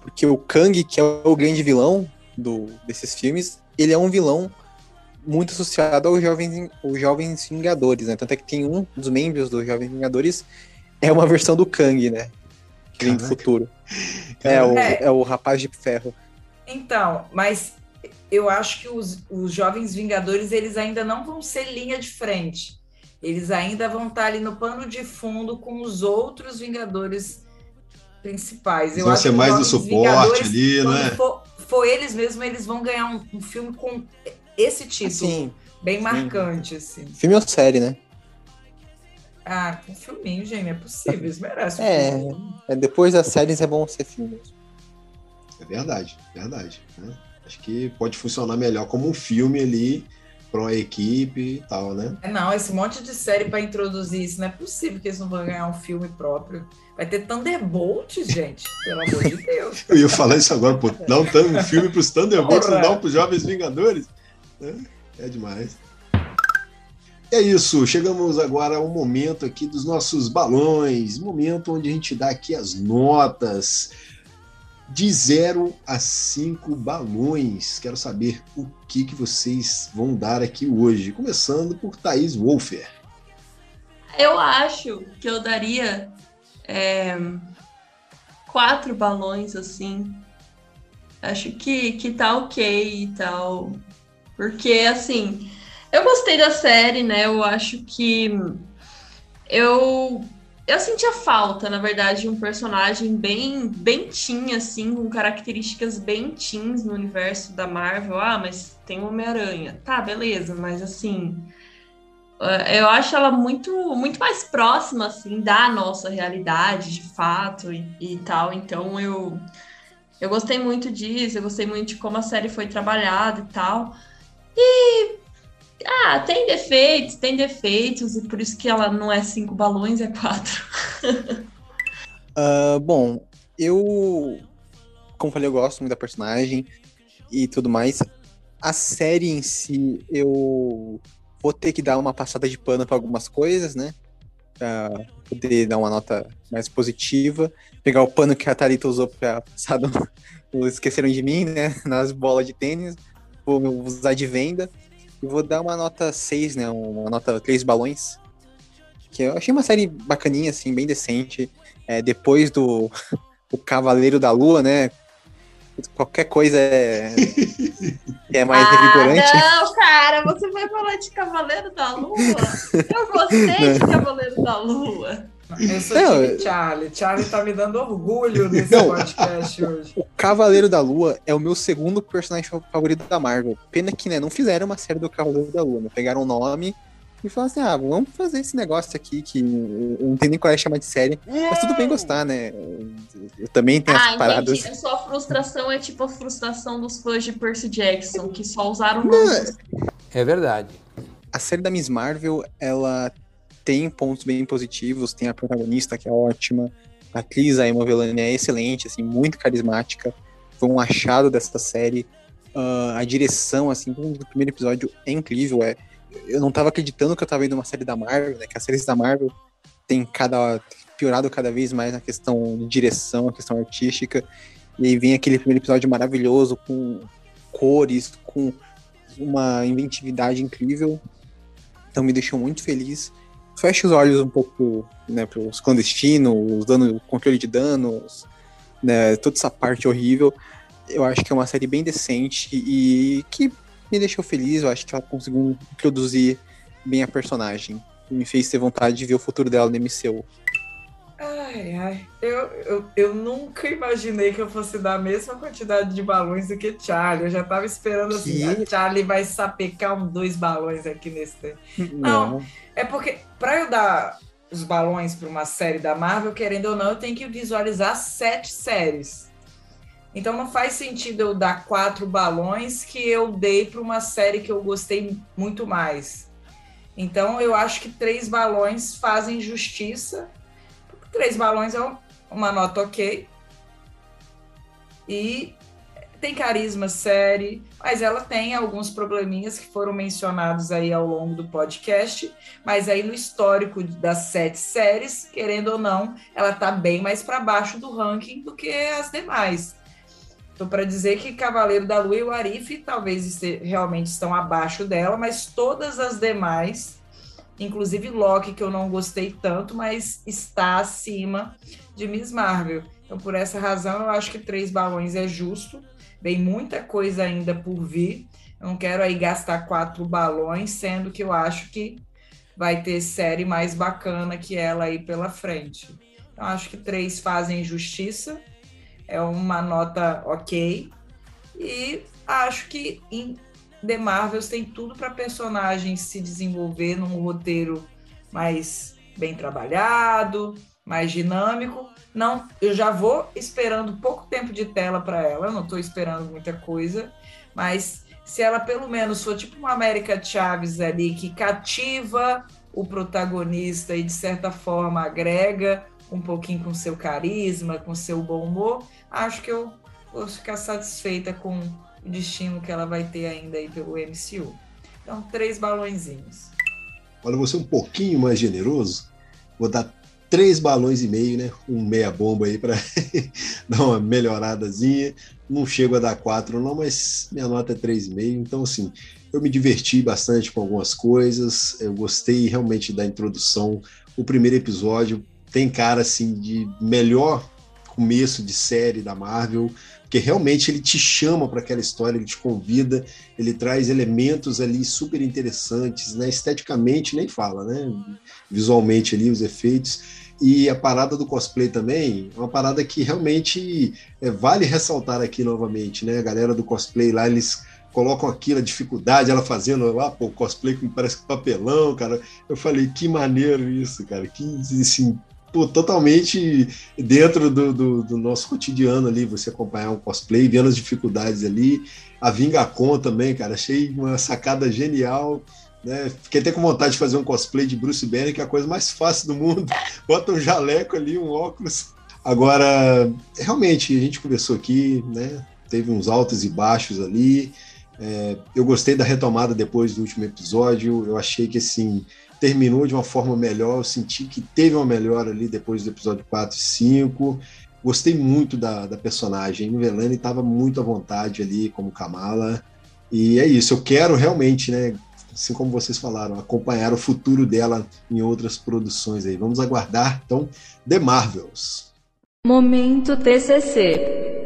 Porque o Kang, que é o grande vilão do, desses filmes, ele é um vilão muito associado aos jovens, aos jovens Vingadores, né? Tanto é que tem um dos membros dos Jovens Vingadores é uma versão do Kang, né? Que vem do futuro. É o, é. é o rapaz de ferro. Então, mas eu acho que os, os jovens Vingadores eles ainda não vão ser linha de frente. Eles ainda vão estar ali no pano de fundo com os outros Vingadores principais. Eu vão ser mais do suporte ali, né? For, for, eles mesmos, eles vão ganhar um, um filme com esse título. Assim, bem sim. marcante, assim. Filme ou série, né? Ah, um filminho, gente, é possível, isso merece. Um É. filminho. É, depois das séries é bom ser filme. É verdade, verdade. né? Acho que pode funcionar melhor como um filme ali para uma equipe e tal, né? É, Não, esse monte de série para introduzir isso, não é possível que eles não vão ganhar um filme próprio. Vai ter Thunderbolts, gente, pelo amor de Deus. Eu ia falar isso agora, pô, dá um, um filme pros Thunderbolts, Porra. não dá um pros Jovens Vingadores. né? É demais. É isso, chegamos agora ao momento aqui dos nossos balões, momento onde a gente dá aqui as notas de 0 a 5 balões. Quero saber o que, que vocês vão dar aqui hoje, começando por Thaís Wolfer. Eu acho que eu daria é, quatro balões, assim. Acho que, que tá ok e tal. Porque, assim, eu gostei da série, né? Eu acho que eu. Eu sentia falta, na verdade, de um personagem bem, bem teen, assim, com características bem teens no universo da Marvel. Ah, mas tem o Homem-Aranha. Tá, beleza, mas assim. É, Eu acho ela muito, muito mais próxima, assim, da nossa realidade, de fato, e, e tal. Então, eu, eu gostei muito disso, eu gostei muito de como a série foi trabalhada e tal. E, ah, tem defeitos, tem defeitos, e por isso que ela não é cinco balões, é quatro. Ah, bom, eu. Como falei, eu gosto muito da personagem e tudo mais. A série em si, eu vou ter que dar uma passada de pano para algumas coisas, né? Pra poder dar uma nota mais positiva. Pegar o pano que a Thalita usou pra passar no Esqueceram de mim, né? Nas bolas de tênis. Vou usar de venda. E vou dar uma nota 6, né? Uma nota 3 balões. Que eu achei uma série bacaninha, assim, bem decente. É, depois do o Cavaleiro da Lua, né? Qualquer coisa é, é mais revigorante. Ah, não, cara, você vai falar de Cavaleiro da Lua? Eu gostei de Cavaleiro da Lua. Eu sou Não, time Charlie. Charlie tá me dando orgulho nesse Não. podcast hoje. O Cavaleiro da Lua é o meu segundo personagem favorito da Marvel. Pena que, né, não fizeram uma série do Cavaleiro da Lua, né? Pegaram o nome e falaram assim, ah, vamos fazer esse negócio aqui que eu não tem nem qual é chamar de série. Mas tudo bem gostar, né? Eu também tenho Ah, as paradas. entendi. A sua frustração é tipo a frustração dos fãs de Percy Jackson, que só usaram nomes. É verdade. A série da Miss Marvel, ela tem pontos bem positivos, tem a protagonista que é ótima, a atriz, a Emma Velani é excelente, assim, muito carismática, foi um achado dessa série, Ah, a direção, assim, do primeiro episódio é incrível, é, eu não tava acreditando que eu tava vendo uma série da Marvel, né, que as séries da Marvel tem cada, piorado cada vez mais na questão de direção, a questão artística, e aí vem aquele primeiro episódio maravilhoso, com cores, com uma inventividade incrível, então me deixou muito feliz. Fecha os olhos um pouco né, para os clandestinos, dando controle de danos, né, toda essa parte horrível. Eu acho que é uma série bem decente e que me deixou feliz. Eu acho que ela conseguiu introduzir bem a personagem. Me fez ter vontade de ver o futuro dela no MCU. Ai, ai. Eu, eu, eu nunca imaginei que eu fosse dar a mesma quantidade de balões do que Charlie. Eu já tava esperando assim, Que? a Charlie vai sapecar um dois balões aqui nesse tempo. Não. É porque, pra eu dar os balões para uma série da Marvel, querendo ou não, eu tenho que visualizar sete séries. Então não faz sentido eu dar quatro balões que eu dei para uma série que eu gostei muito mais. Então eu acho que três balões fazem justiça. Três balões é um- uma nota ok. E tem carisma série, mas ela tem alguns probleminhas que foram mencionados aí ao longo do podcast. Mas aí no histórico das sete séries, querendo ou não, ela tá bem mais para baixo do ranking do que as demais. Tô para dizer que Cavaleiro da Lua e o Arif talvez realmente estão abaixo dela, mas todas as demais, inclusive Loki, que eu não gostei tanto, mas está acima de Miss Marvel. Então, por essa razão, eu acho que três balões é justo. Vem muita coisa ainda por vir. Eu não quero aí gastar quatro balões, sendo que eu acho que vai ter série mais bacana que ela aí pela frente. Então, acho que três fazem justiça. É uma nota ok. E acho que em The Marvels tem tudo para personagem se desenvolver num roteiro mais bem trabalhado, mais dinâmico. Não, eu já vou esperando pouco tempo de tela para ela, não estou esperando muita coisa, mas se ela pelo menos for tipo uma América Chaves ali que cativa o protagonista e de certa forma agrega um pouquinho com seu carisma, com seu bom humor, acho que eu vou ficar satisfeita com o destino que ela vai ter ainda aí pelo MCU. Então, três balõezinhos. Olha, você um pouquinho mais generoso, vou dar três balões e meio, né? Um meia bomba aí para dar uma melhoradazinha. Não chego a dar quatro, não, mas minha nota é três e meio. Então, assim, eu me diverti bastante com algumas coisas. Eu gostei realmente da introdução. O primeiro episódio tem cara assim de melhor começo de série da Marvel, porque realmente ele te chama para aquela história, ele te convida, ele traz elementos ali super interessantes, né? Esteticamente nem fala, né? Visualmente ali os efeitos e a parada do cosplay também, uma parada que realmente é, vale ressaltar aqui novamente, né? A galera do cosplay lá, eles colocam aquilo, a dificuldade, ela fazendo lá, pô, cosplay com parece papelão, cara. Eu falei, que maneiro isso, cara. Que, assim, pô, totalmente dentro do, do, do, nosso cotidiano ali, você acompanhar um cosplay, vendo as dificuldades ali. A Vingacon também, cara, achei uma sacada genial. Né? Fiquei até com vontade de fazer um cosplay de Bruce Banner, que é a coisa mais fácil do mundo. Bota um jaleco ali, um óculos. Agora, realmente, a gente conversou aqui, né? Teve uns altos e baixos ali. É, eu gostei da retomada depois do último episódio. Eu achei que assim terminou de uma forma melhor. Eu senti que teve uma melhora ali depois do episódio 4 e 5. Gostei muito da, da personagem. Novelani estava muito à vontade ali como Kamala. E é isso. Eu quero realmente, né? assim como vocês falaram, acompanhar o futuro dela em outras produções aí. Vamos aguardar, então, The Marvels. Momento TCC.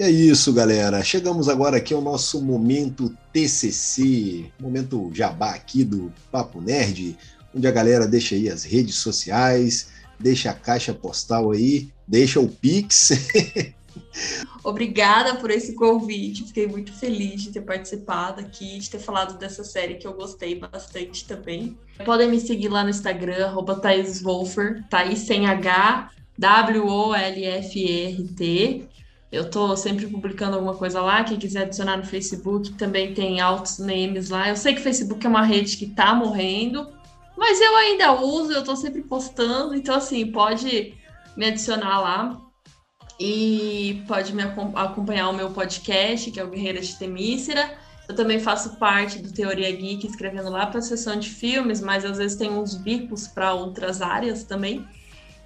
É isso, galera. Chegamos agora aqui ao nosso momento TCC, momento jabá aqui do Papo Nerd, onde a galera deixa aí as redes sociais, deixa a caixa postal aí, deixa o Pix. Obrigada por esse convite, fiquei muito feliz de ter participado aqui, de ter falado dessa série que eu gostei bastante também. Podem me seguir lá no Instagram, arroba Thaís Wolfer, Thaís sem H, W-O-L-F-E-R-T. Eu tô sempre publicando alguma coisa lá. Quem quiser adicionar no Facebook também tem altos names lá. Eu sei que o Facebook é uma rede que tá morrendo, mas eu ainda uso, eu tô sempre postando, então assim, pode me adicionar lá. E pode me acompanhar o meu podcast, que é o Guerreira de Temícera. Eu também faço parte do Teoria Geek, escrevendo lá para a sessão de filmes, mas às vezes tem uns bicos para outras áreas também.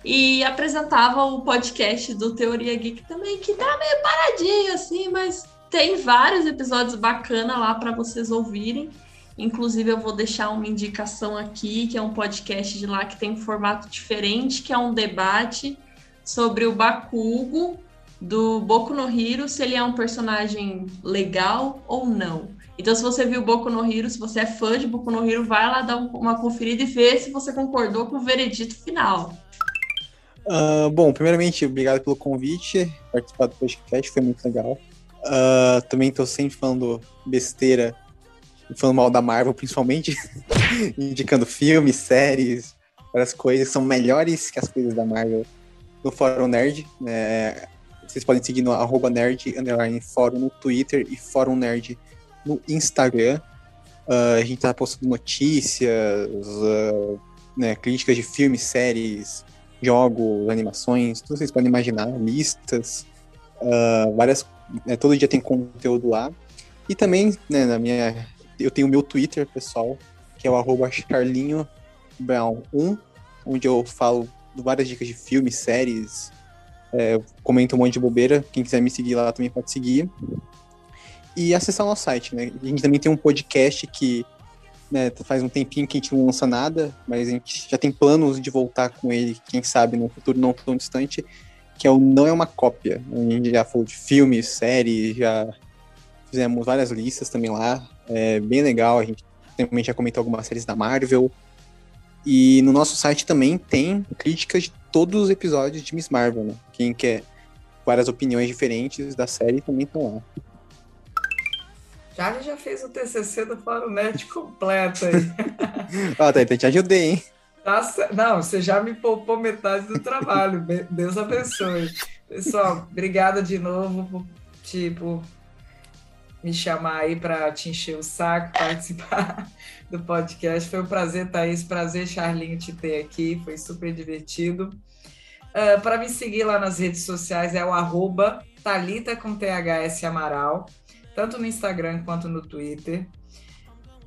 E apresentava o podcast do Teoria Geek também, que tá meio paradinho assim, mas tem vários episódios bacanas lá para vocês ouvirem. Inclusive, eu vou deixar uma indicação aqui, que é um podcast de lá que tem um formato diferente, que é um debate sobre o Bakugo do Boku no Hero, se ele é um personagem legal ou não. Então, se você viu Boku no Hero, se você é fã de Boku no Hero, vai lá dar uma conferida e ver se você concordou com o veredito final. Uh, bom, primeiramente, obrigado pelo convite, participar do podcast, foi muito legal. Uh, também estou sempre falando besteira falando mal da Marvel, principalmente, indicando filmes, séries, várias coisas são melhores que as coisas da Marvel no Fórum Nerd. É, vocês podem seguir no arroba nerd, underline fórum no Twitter e Fórum Nerd no Instagram. Uh, a gente tá postando notícias, né, críticas de filmes, séries, jogos, animações, tudo que vocês podem imaginar, listas, uh, várias. Né, todo dia tem conteúdo lá. E também, né, na minha eu tenho o meu Twitter, pessoal, que é o arroba Charlinho Brown 1, onde eu falo várias dicas de filmes, séries, é, comento um monte de bobeira. Quem quiser me seguir lá também pode seguir. E acessar o nosso site, né? A gente também tem um podcast que né, faz um tempinho que a gente não lança nada, mas a gente já tem planos de voltar com ele, quem sabe, no futuro não tão distante, que é o Não é uma Cópia. A gente já falou de filmes, séries, já fizemos várias listas também lá. É bem legal, a gente também já comentou algumas séries da Marvel. E no nosso site também tem críticas de todos os episódios de Miss Marvel, né? Quem quer várias opiniões diferentes da série também estão lá. Já já fez o TCC do Fórum Net completo aí. Ó, tá, então te ajudei, hein? Nossa, não, você já me poupou metade do trabalho. Deus abençoe. Pessoal, obrigada de novo por, tipo, me chamar aí para te encher o saco, participar do podcast. Foi um prazer, Thaís. Prazer, Charlinho, te ter aqui. Foi super divertido. para me seguir lá nas redes sociais é o arroba Thalita com THS Amaral, tanto no Instagram quanto no Twitter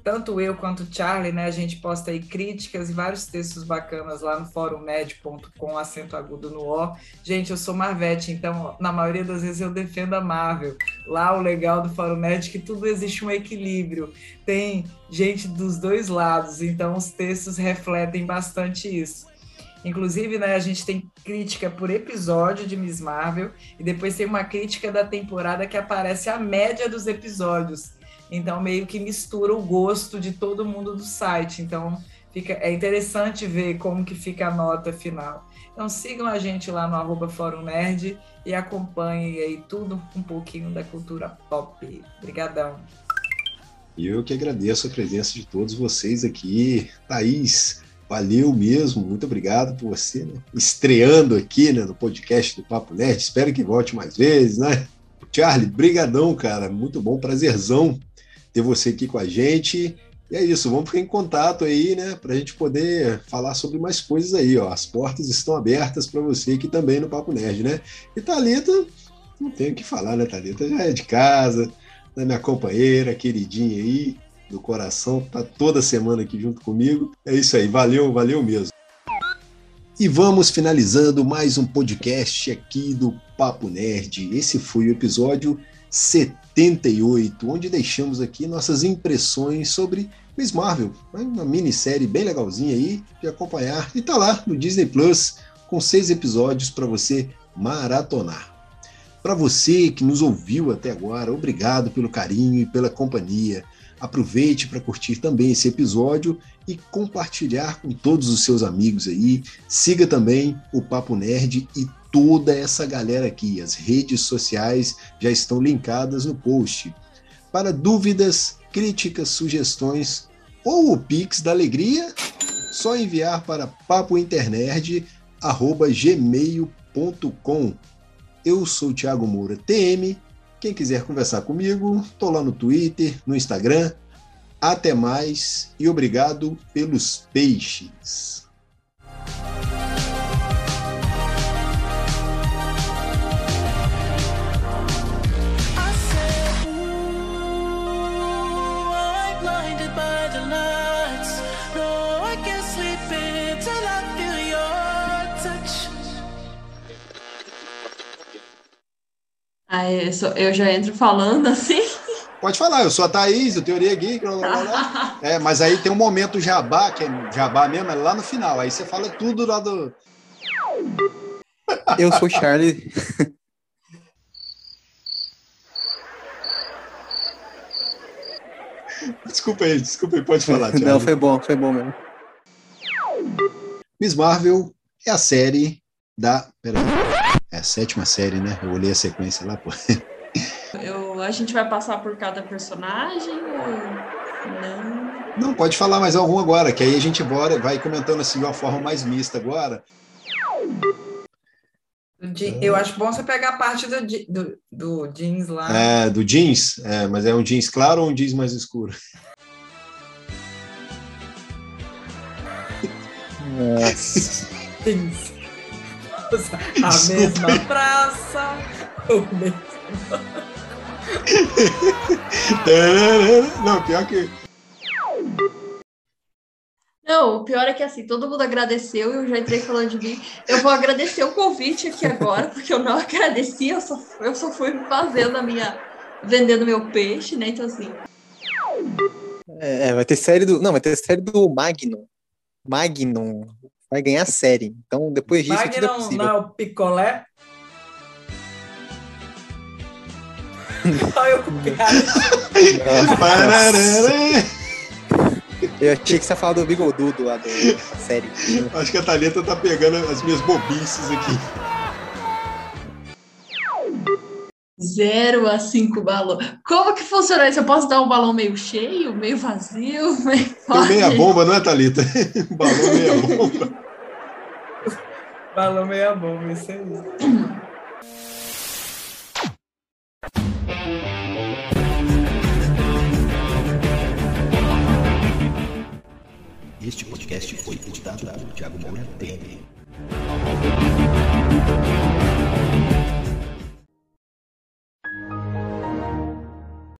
tanto eu quanto o Charlie, né, a gente posta aí críticas e vários textos bacanas lá no fórummed.com, acento agudo no O. Gente, eu sou Marvete, então na maioria das vezes eu defendo a Marvel. Lá o legal do Fórum Med é que tudo existe um equilíbrio. Tem gente dos dois lados, então os textos refletem bastante isso. Inclusive, né, a gente tem crítica por episódio de Miss Marvel e depois tem uma crítica da temporada que aparece a média dos episódios. Então, meio que mistura o gosto de todo mundo do site. Então, fica, é interessante ver como que fica a nota final. Então, sigam a gente lá no arroba Fórum Nerd e acompanhem aí tudo um pouquinho da cultura pop. Obrigadão. E eu que agradeço a presença de todos vocês aqui. Thaís, valeu mesmo. Muito obrigado por você, né? Estreando aqui né, no podcast do Papo Nerd. Espero que volte mais vezes, né? Charlie, brigadão, cara. Muito bom, prazerzão ter você aqui com a gente. E é isso, vamos ficar em contato aí, né, para a gente poder falar sobre mais coisas aí, ó. As portas estão abertas para você aqui também no Papo Nerd, né? E Thalita, não tenho o que falar, né, Thalita? Já é de casa, né, minha companheira, queridinha aí, do coração, tá toda semana aqui junto comigo. É isso aí, valeu, valeu mesmo. E vamos finalizando mais um podcast aqui do Papo Nerd. Esse foi o episódio 78, onde deixamos aqui nossas impressões sobre Miss Marvel, uma minissérie bem legalzinha aí de acompanhar. E tá lá no Disney Plus, com seis episódios para você maratonar. Para você que nos ouviu até agora, obrigado pelo carinho e pela companhia. Aproveite para curtir também esse episódio e compartilhar com todos os seus amigos aí. Siga também o Papo Nerd e toda essa galera aqui. As redes sociais já estão linkadas no post. Para dúvidas, críticas, sugestões ou o Pix da Alegria, só enviar para papointernet@gmail.com. Eu sou o Thiago Moura, TM. Quem quiser conversar comigo, tô lá no Twitter, no Instagram. Até mais e obrigado pelos peixes. I feel Aí eu, sou- eu já entro falando assim. Pode falar, eu sou a Thaís, do Teoria Geek. blá, blá, blá, blá. É, mas aí tem um momento jabá, que é jabá mesmo, é lá no final. Aí você fala tudo lá do. Eu sou o Charlie. Desculpa aí, desculpa aí, pode falar. Thiago. Não, foi bom, foi bom mesmo. Miss Marvel é a série da. Peraí. É a sétima série, né? Eu olhei a sequência lá, pô. Eu, a gente vai passar por cada personagem ou não? Não, pode falar mais algum agora, que aí a gente bora, vai comentando assim de uma forma mais mista agora. Eu acho bom você pegar a parte do, do, do jeans lá. É, do jeans, é, mas é um jeans claro ou um jeans mais escuro? Nossa. Jeans. A Desculpa. mesma praça. O mesmo... Não, pior que. Não, o pior é que assim, todo mundo agradeceu e eu já entrei falando de mim. Eu vou agradecer o convite aqui agora, porque eu não agradeci, eu só, eu só fui fazendo a minha. vendendo meu peixe, né? Então, assim. É, vai ter série do. Não, vai ter série do Magnum. Magnum vai ganhar série. Então, depois disso, tudo é possível. não é o picolé? Olha eu com. Eu achei que você ia falar do Bigodudo lá da série. Acho que a Thalita tá pegando as minhas bobices aqui. 0 a 5 balões. Como que funciona isso? Eu posso dar um balão meio cheio, meio vazio, meio Tem meia bomba, não é, Thalita? Balão meia bomba. Balão meia bomba, isso aí. Este podcast foi editado por Thiago Moura TM.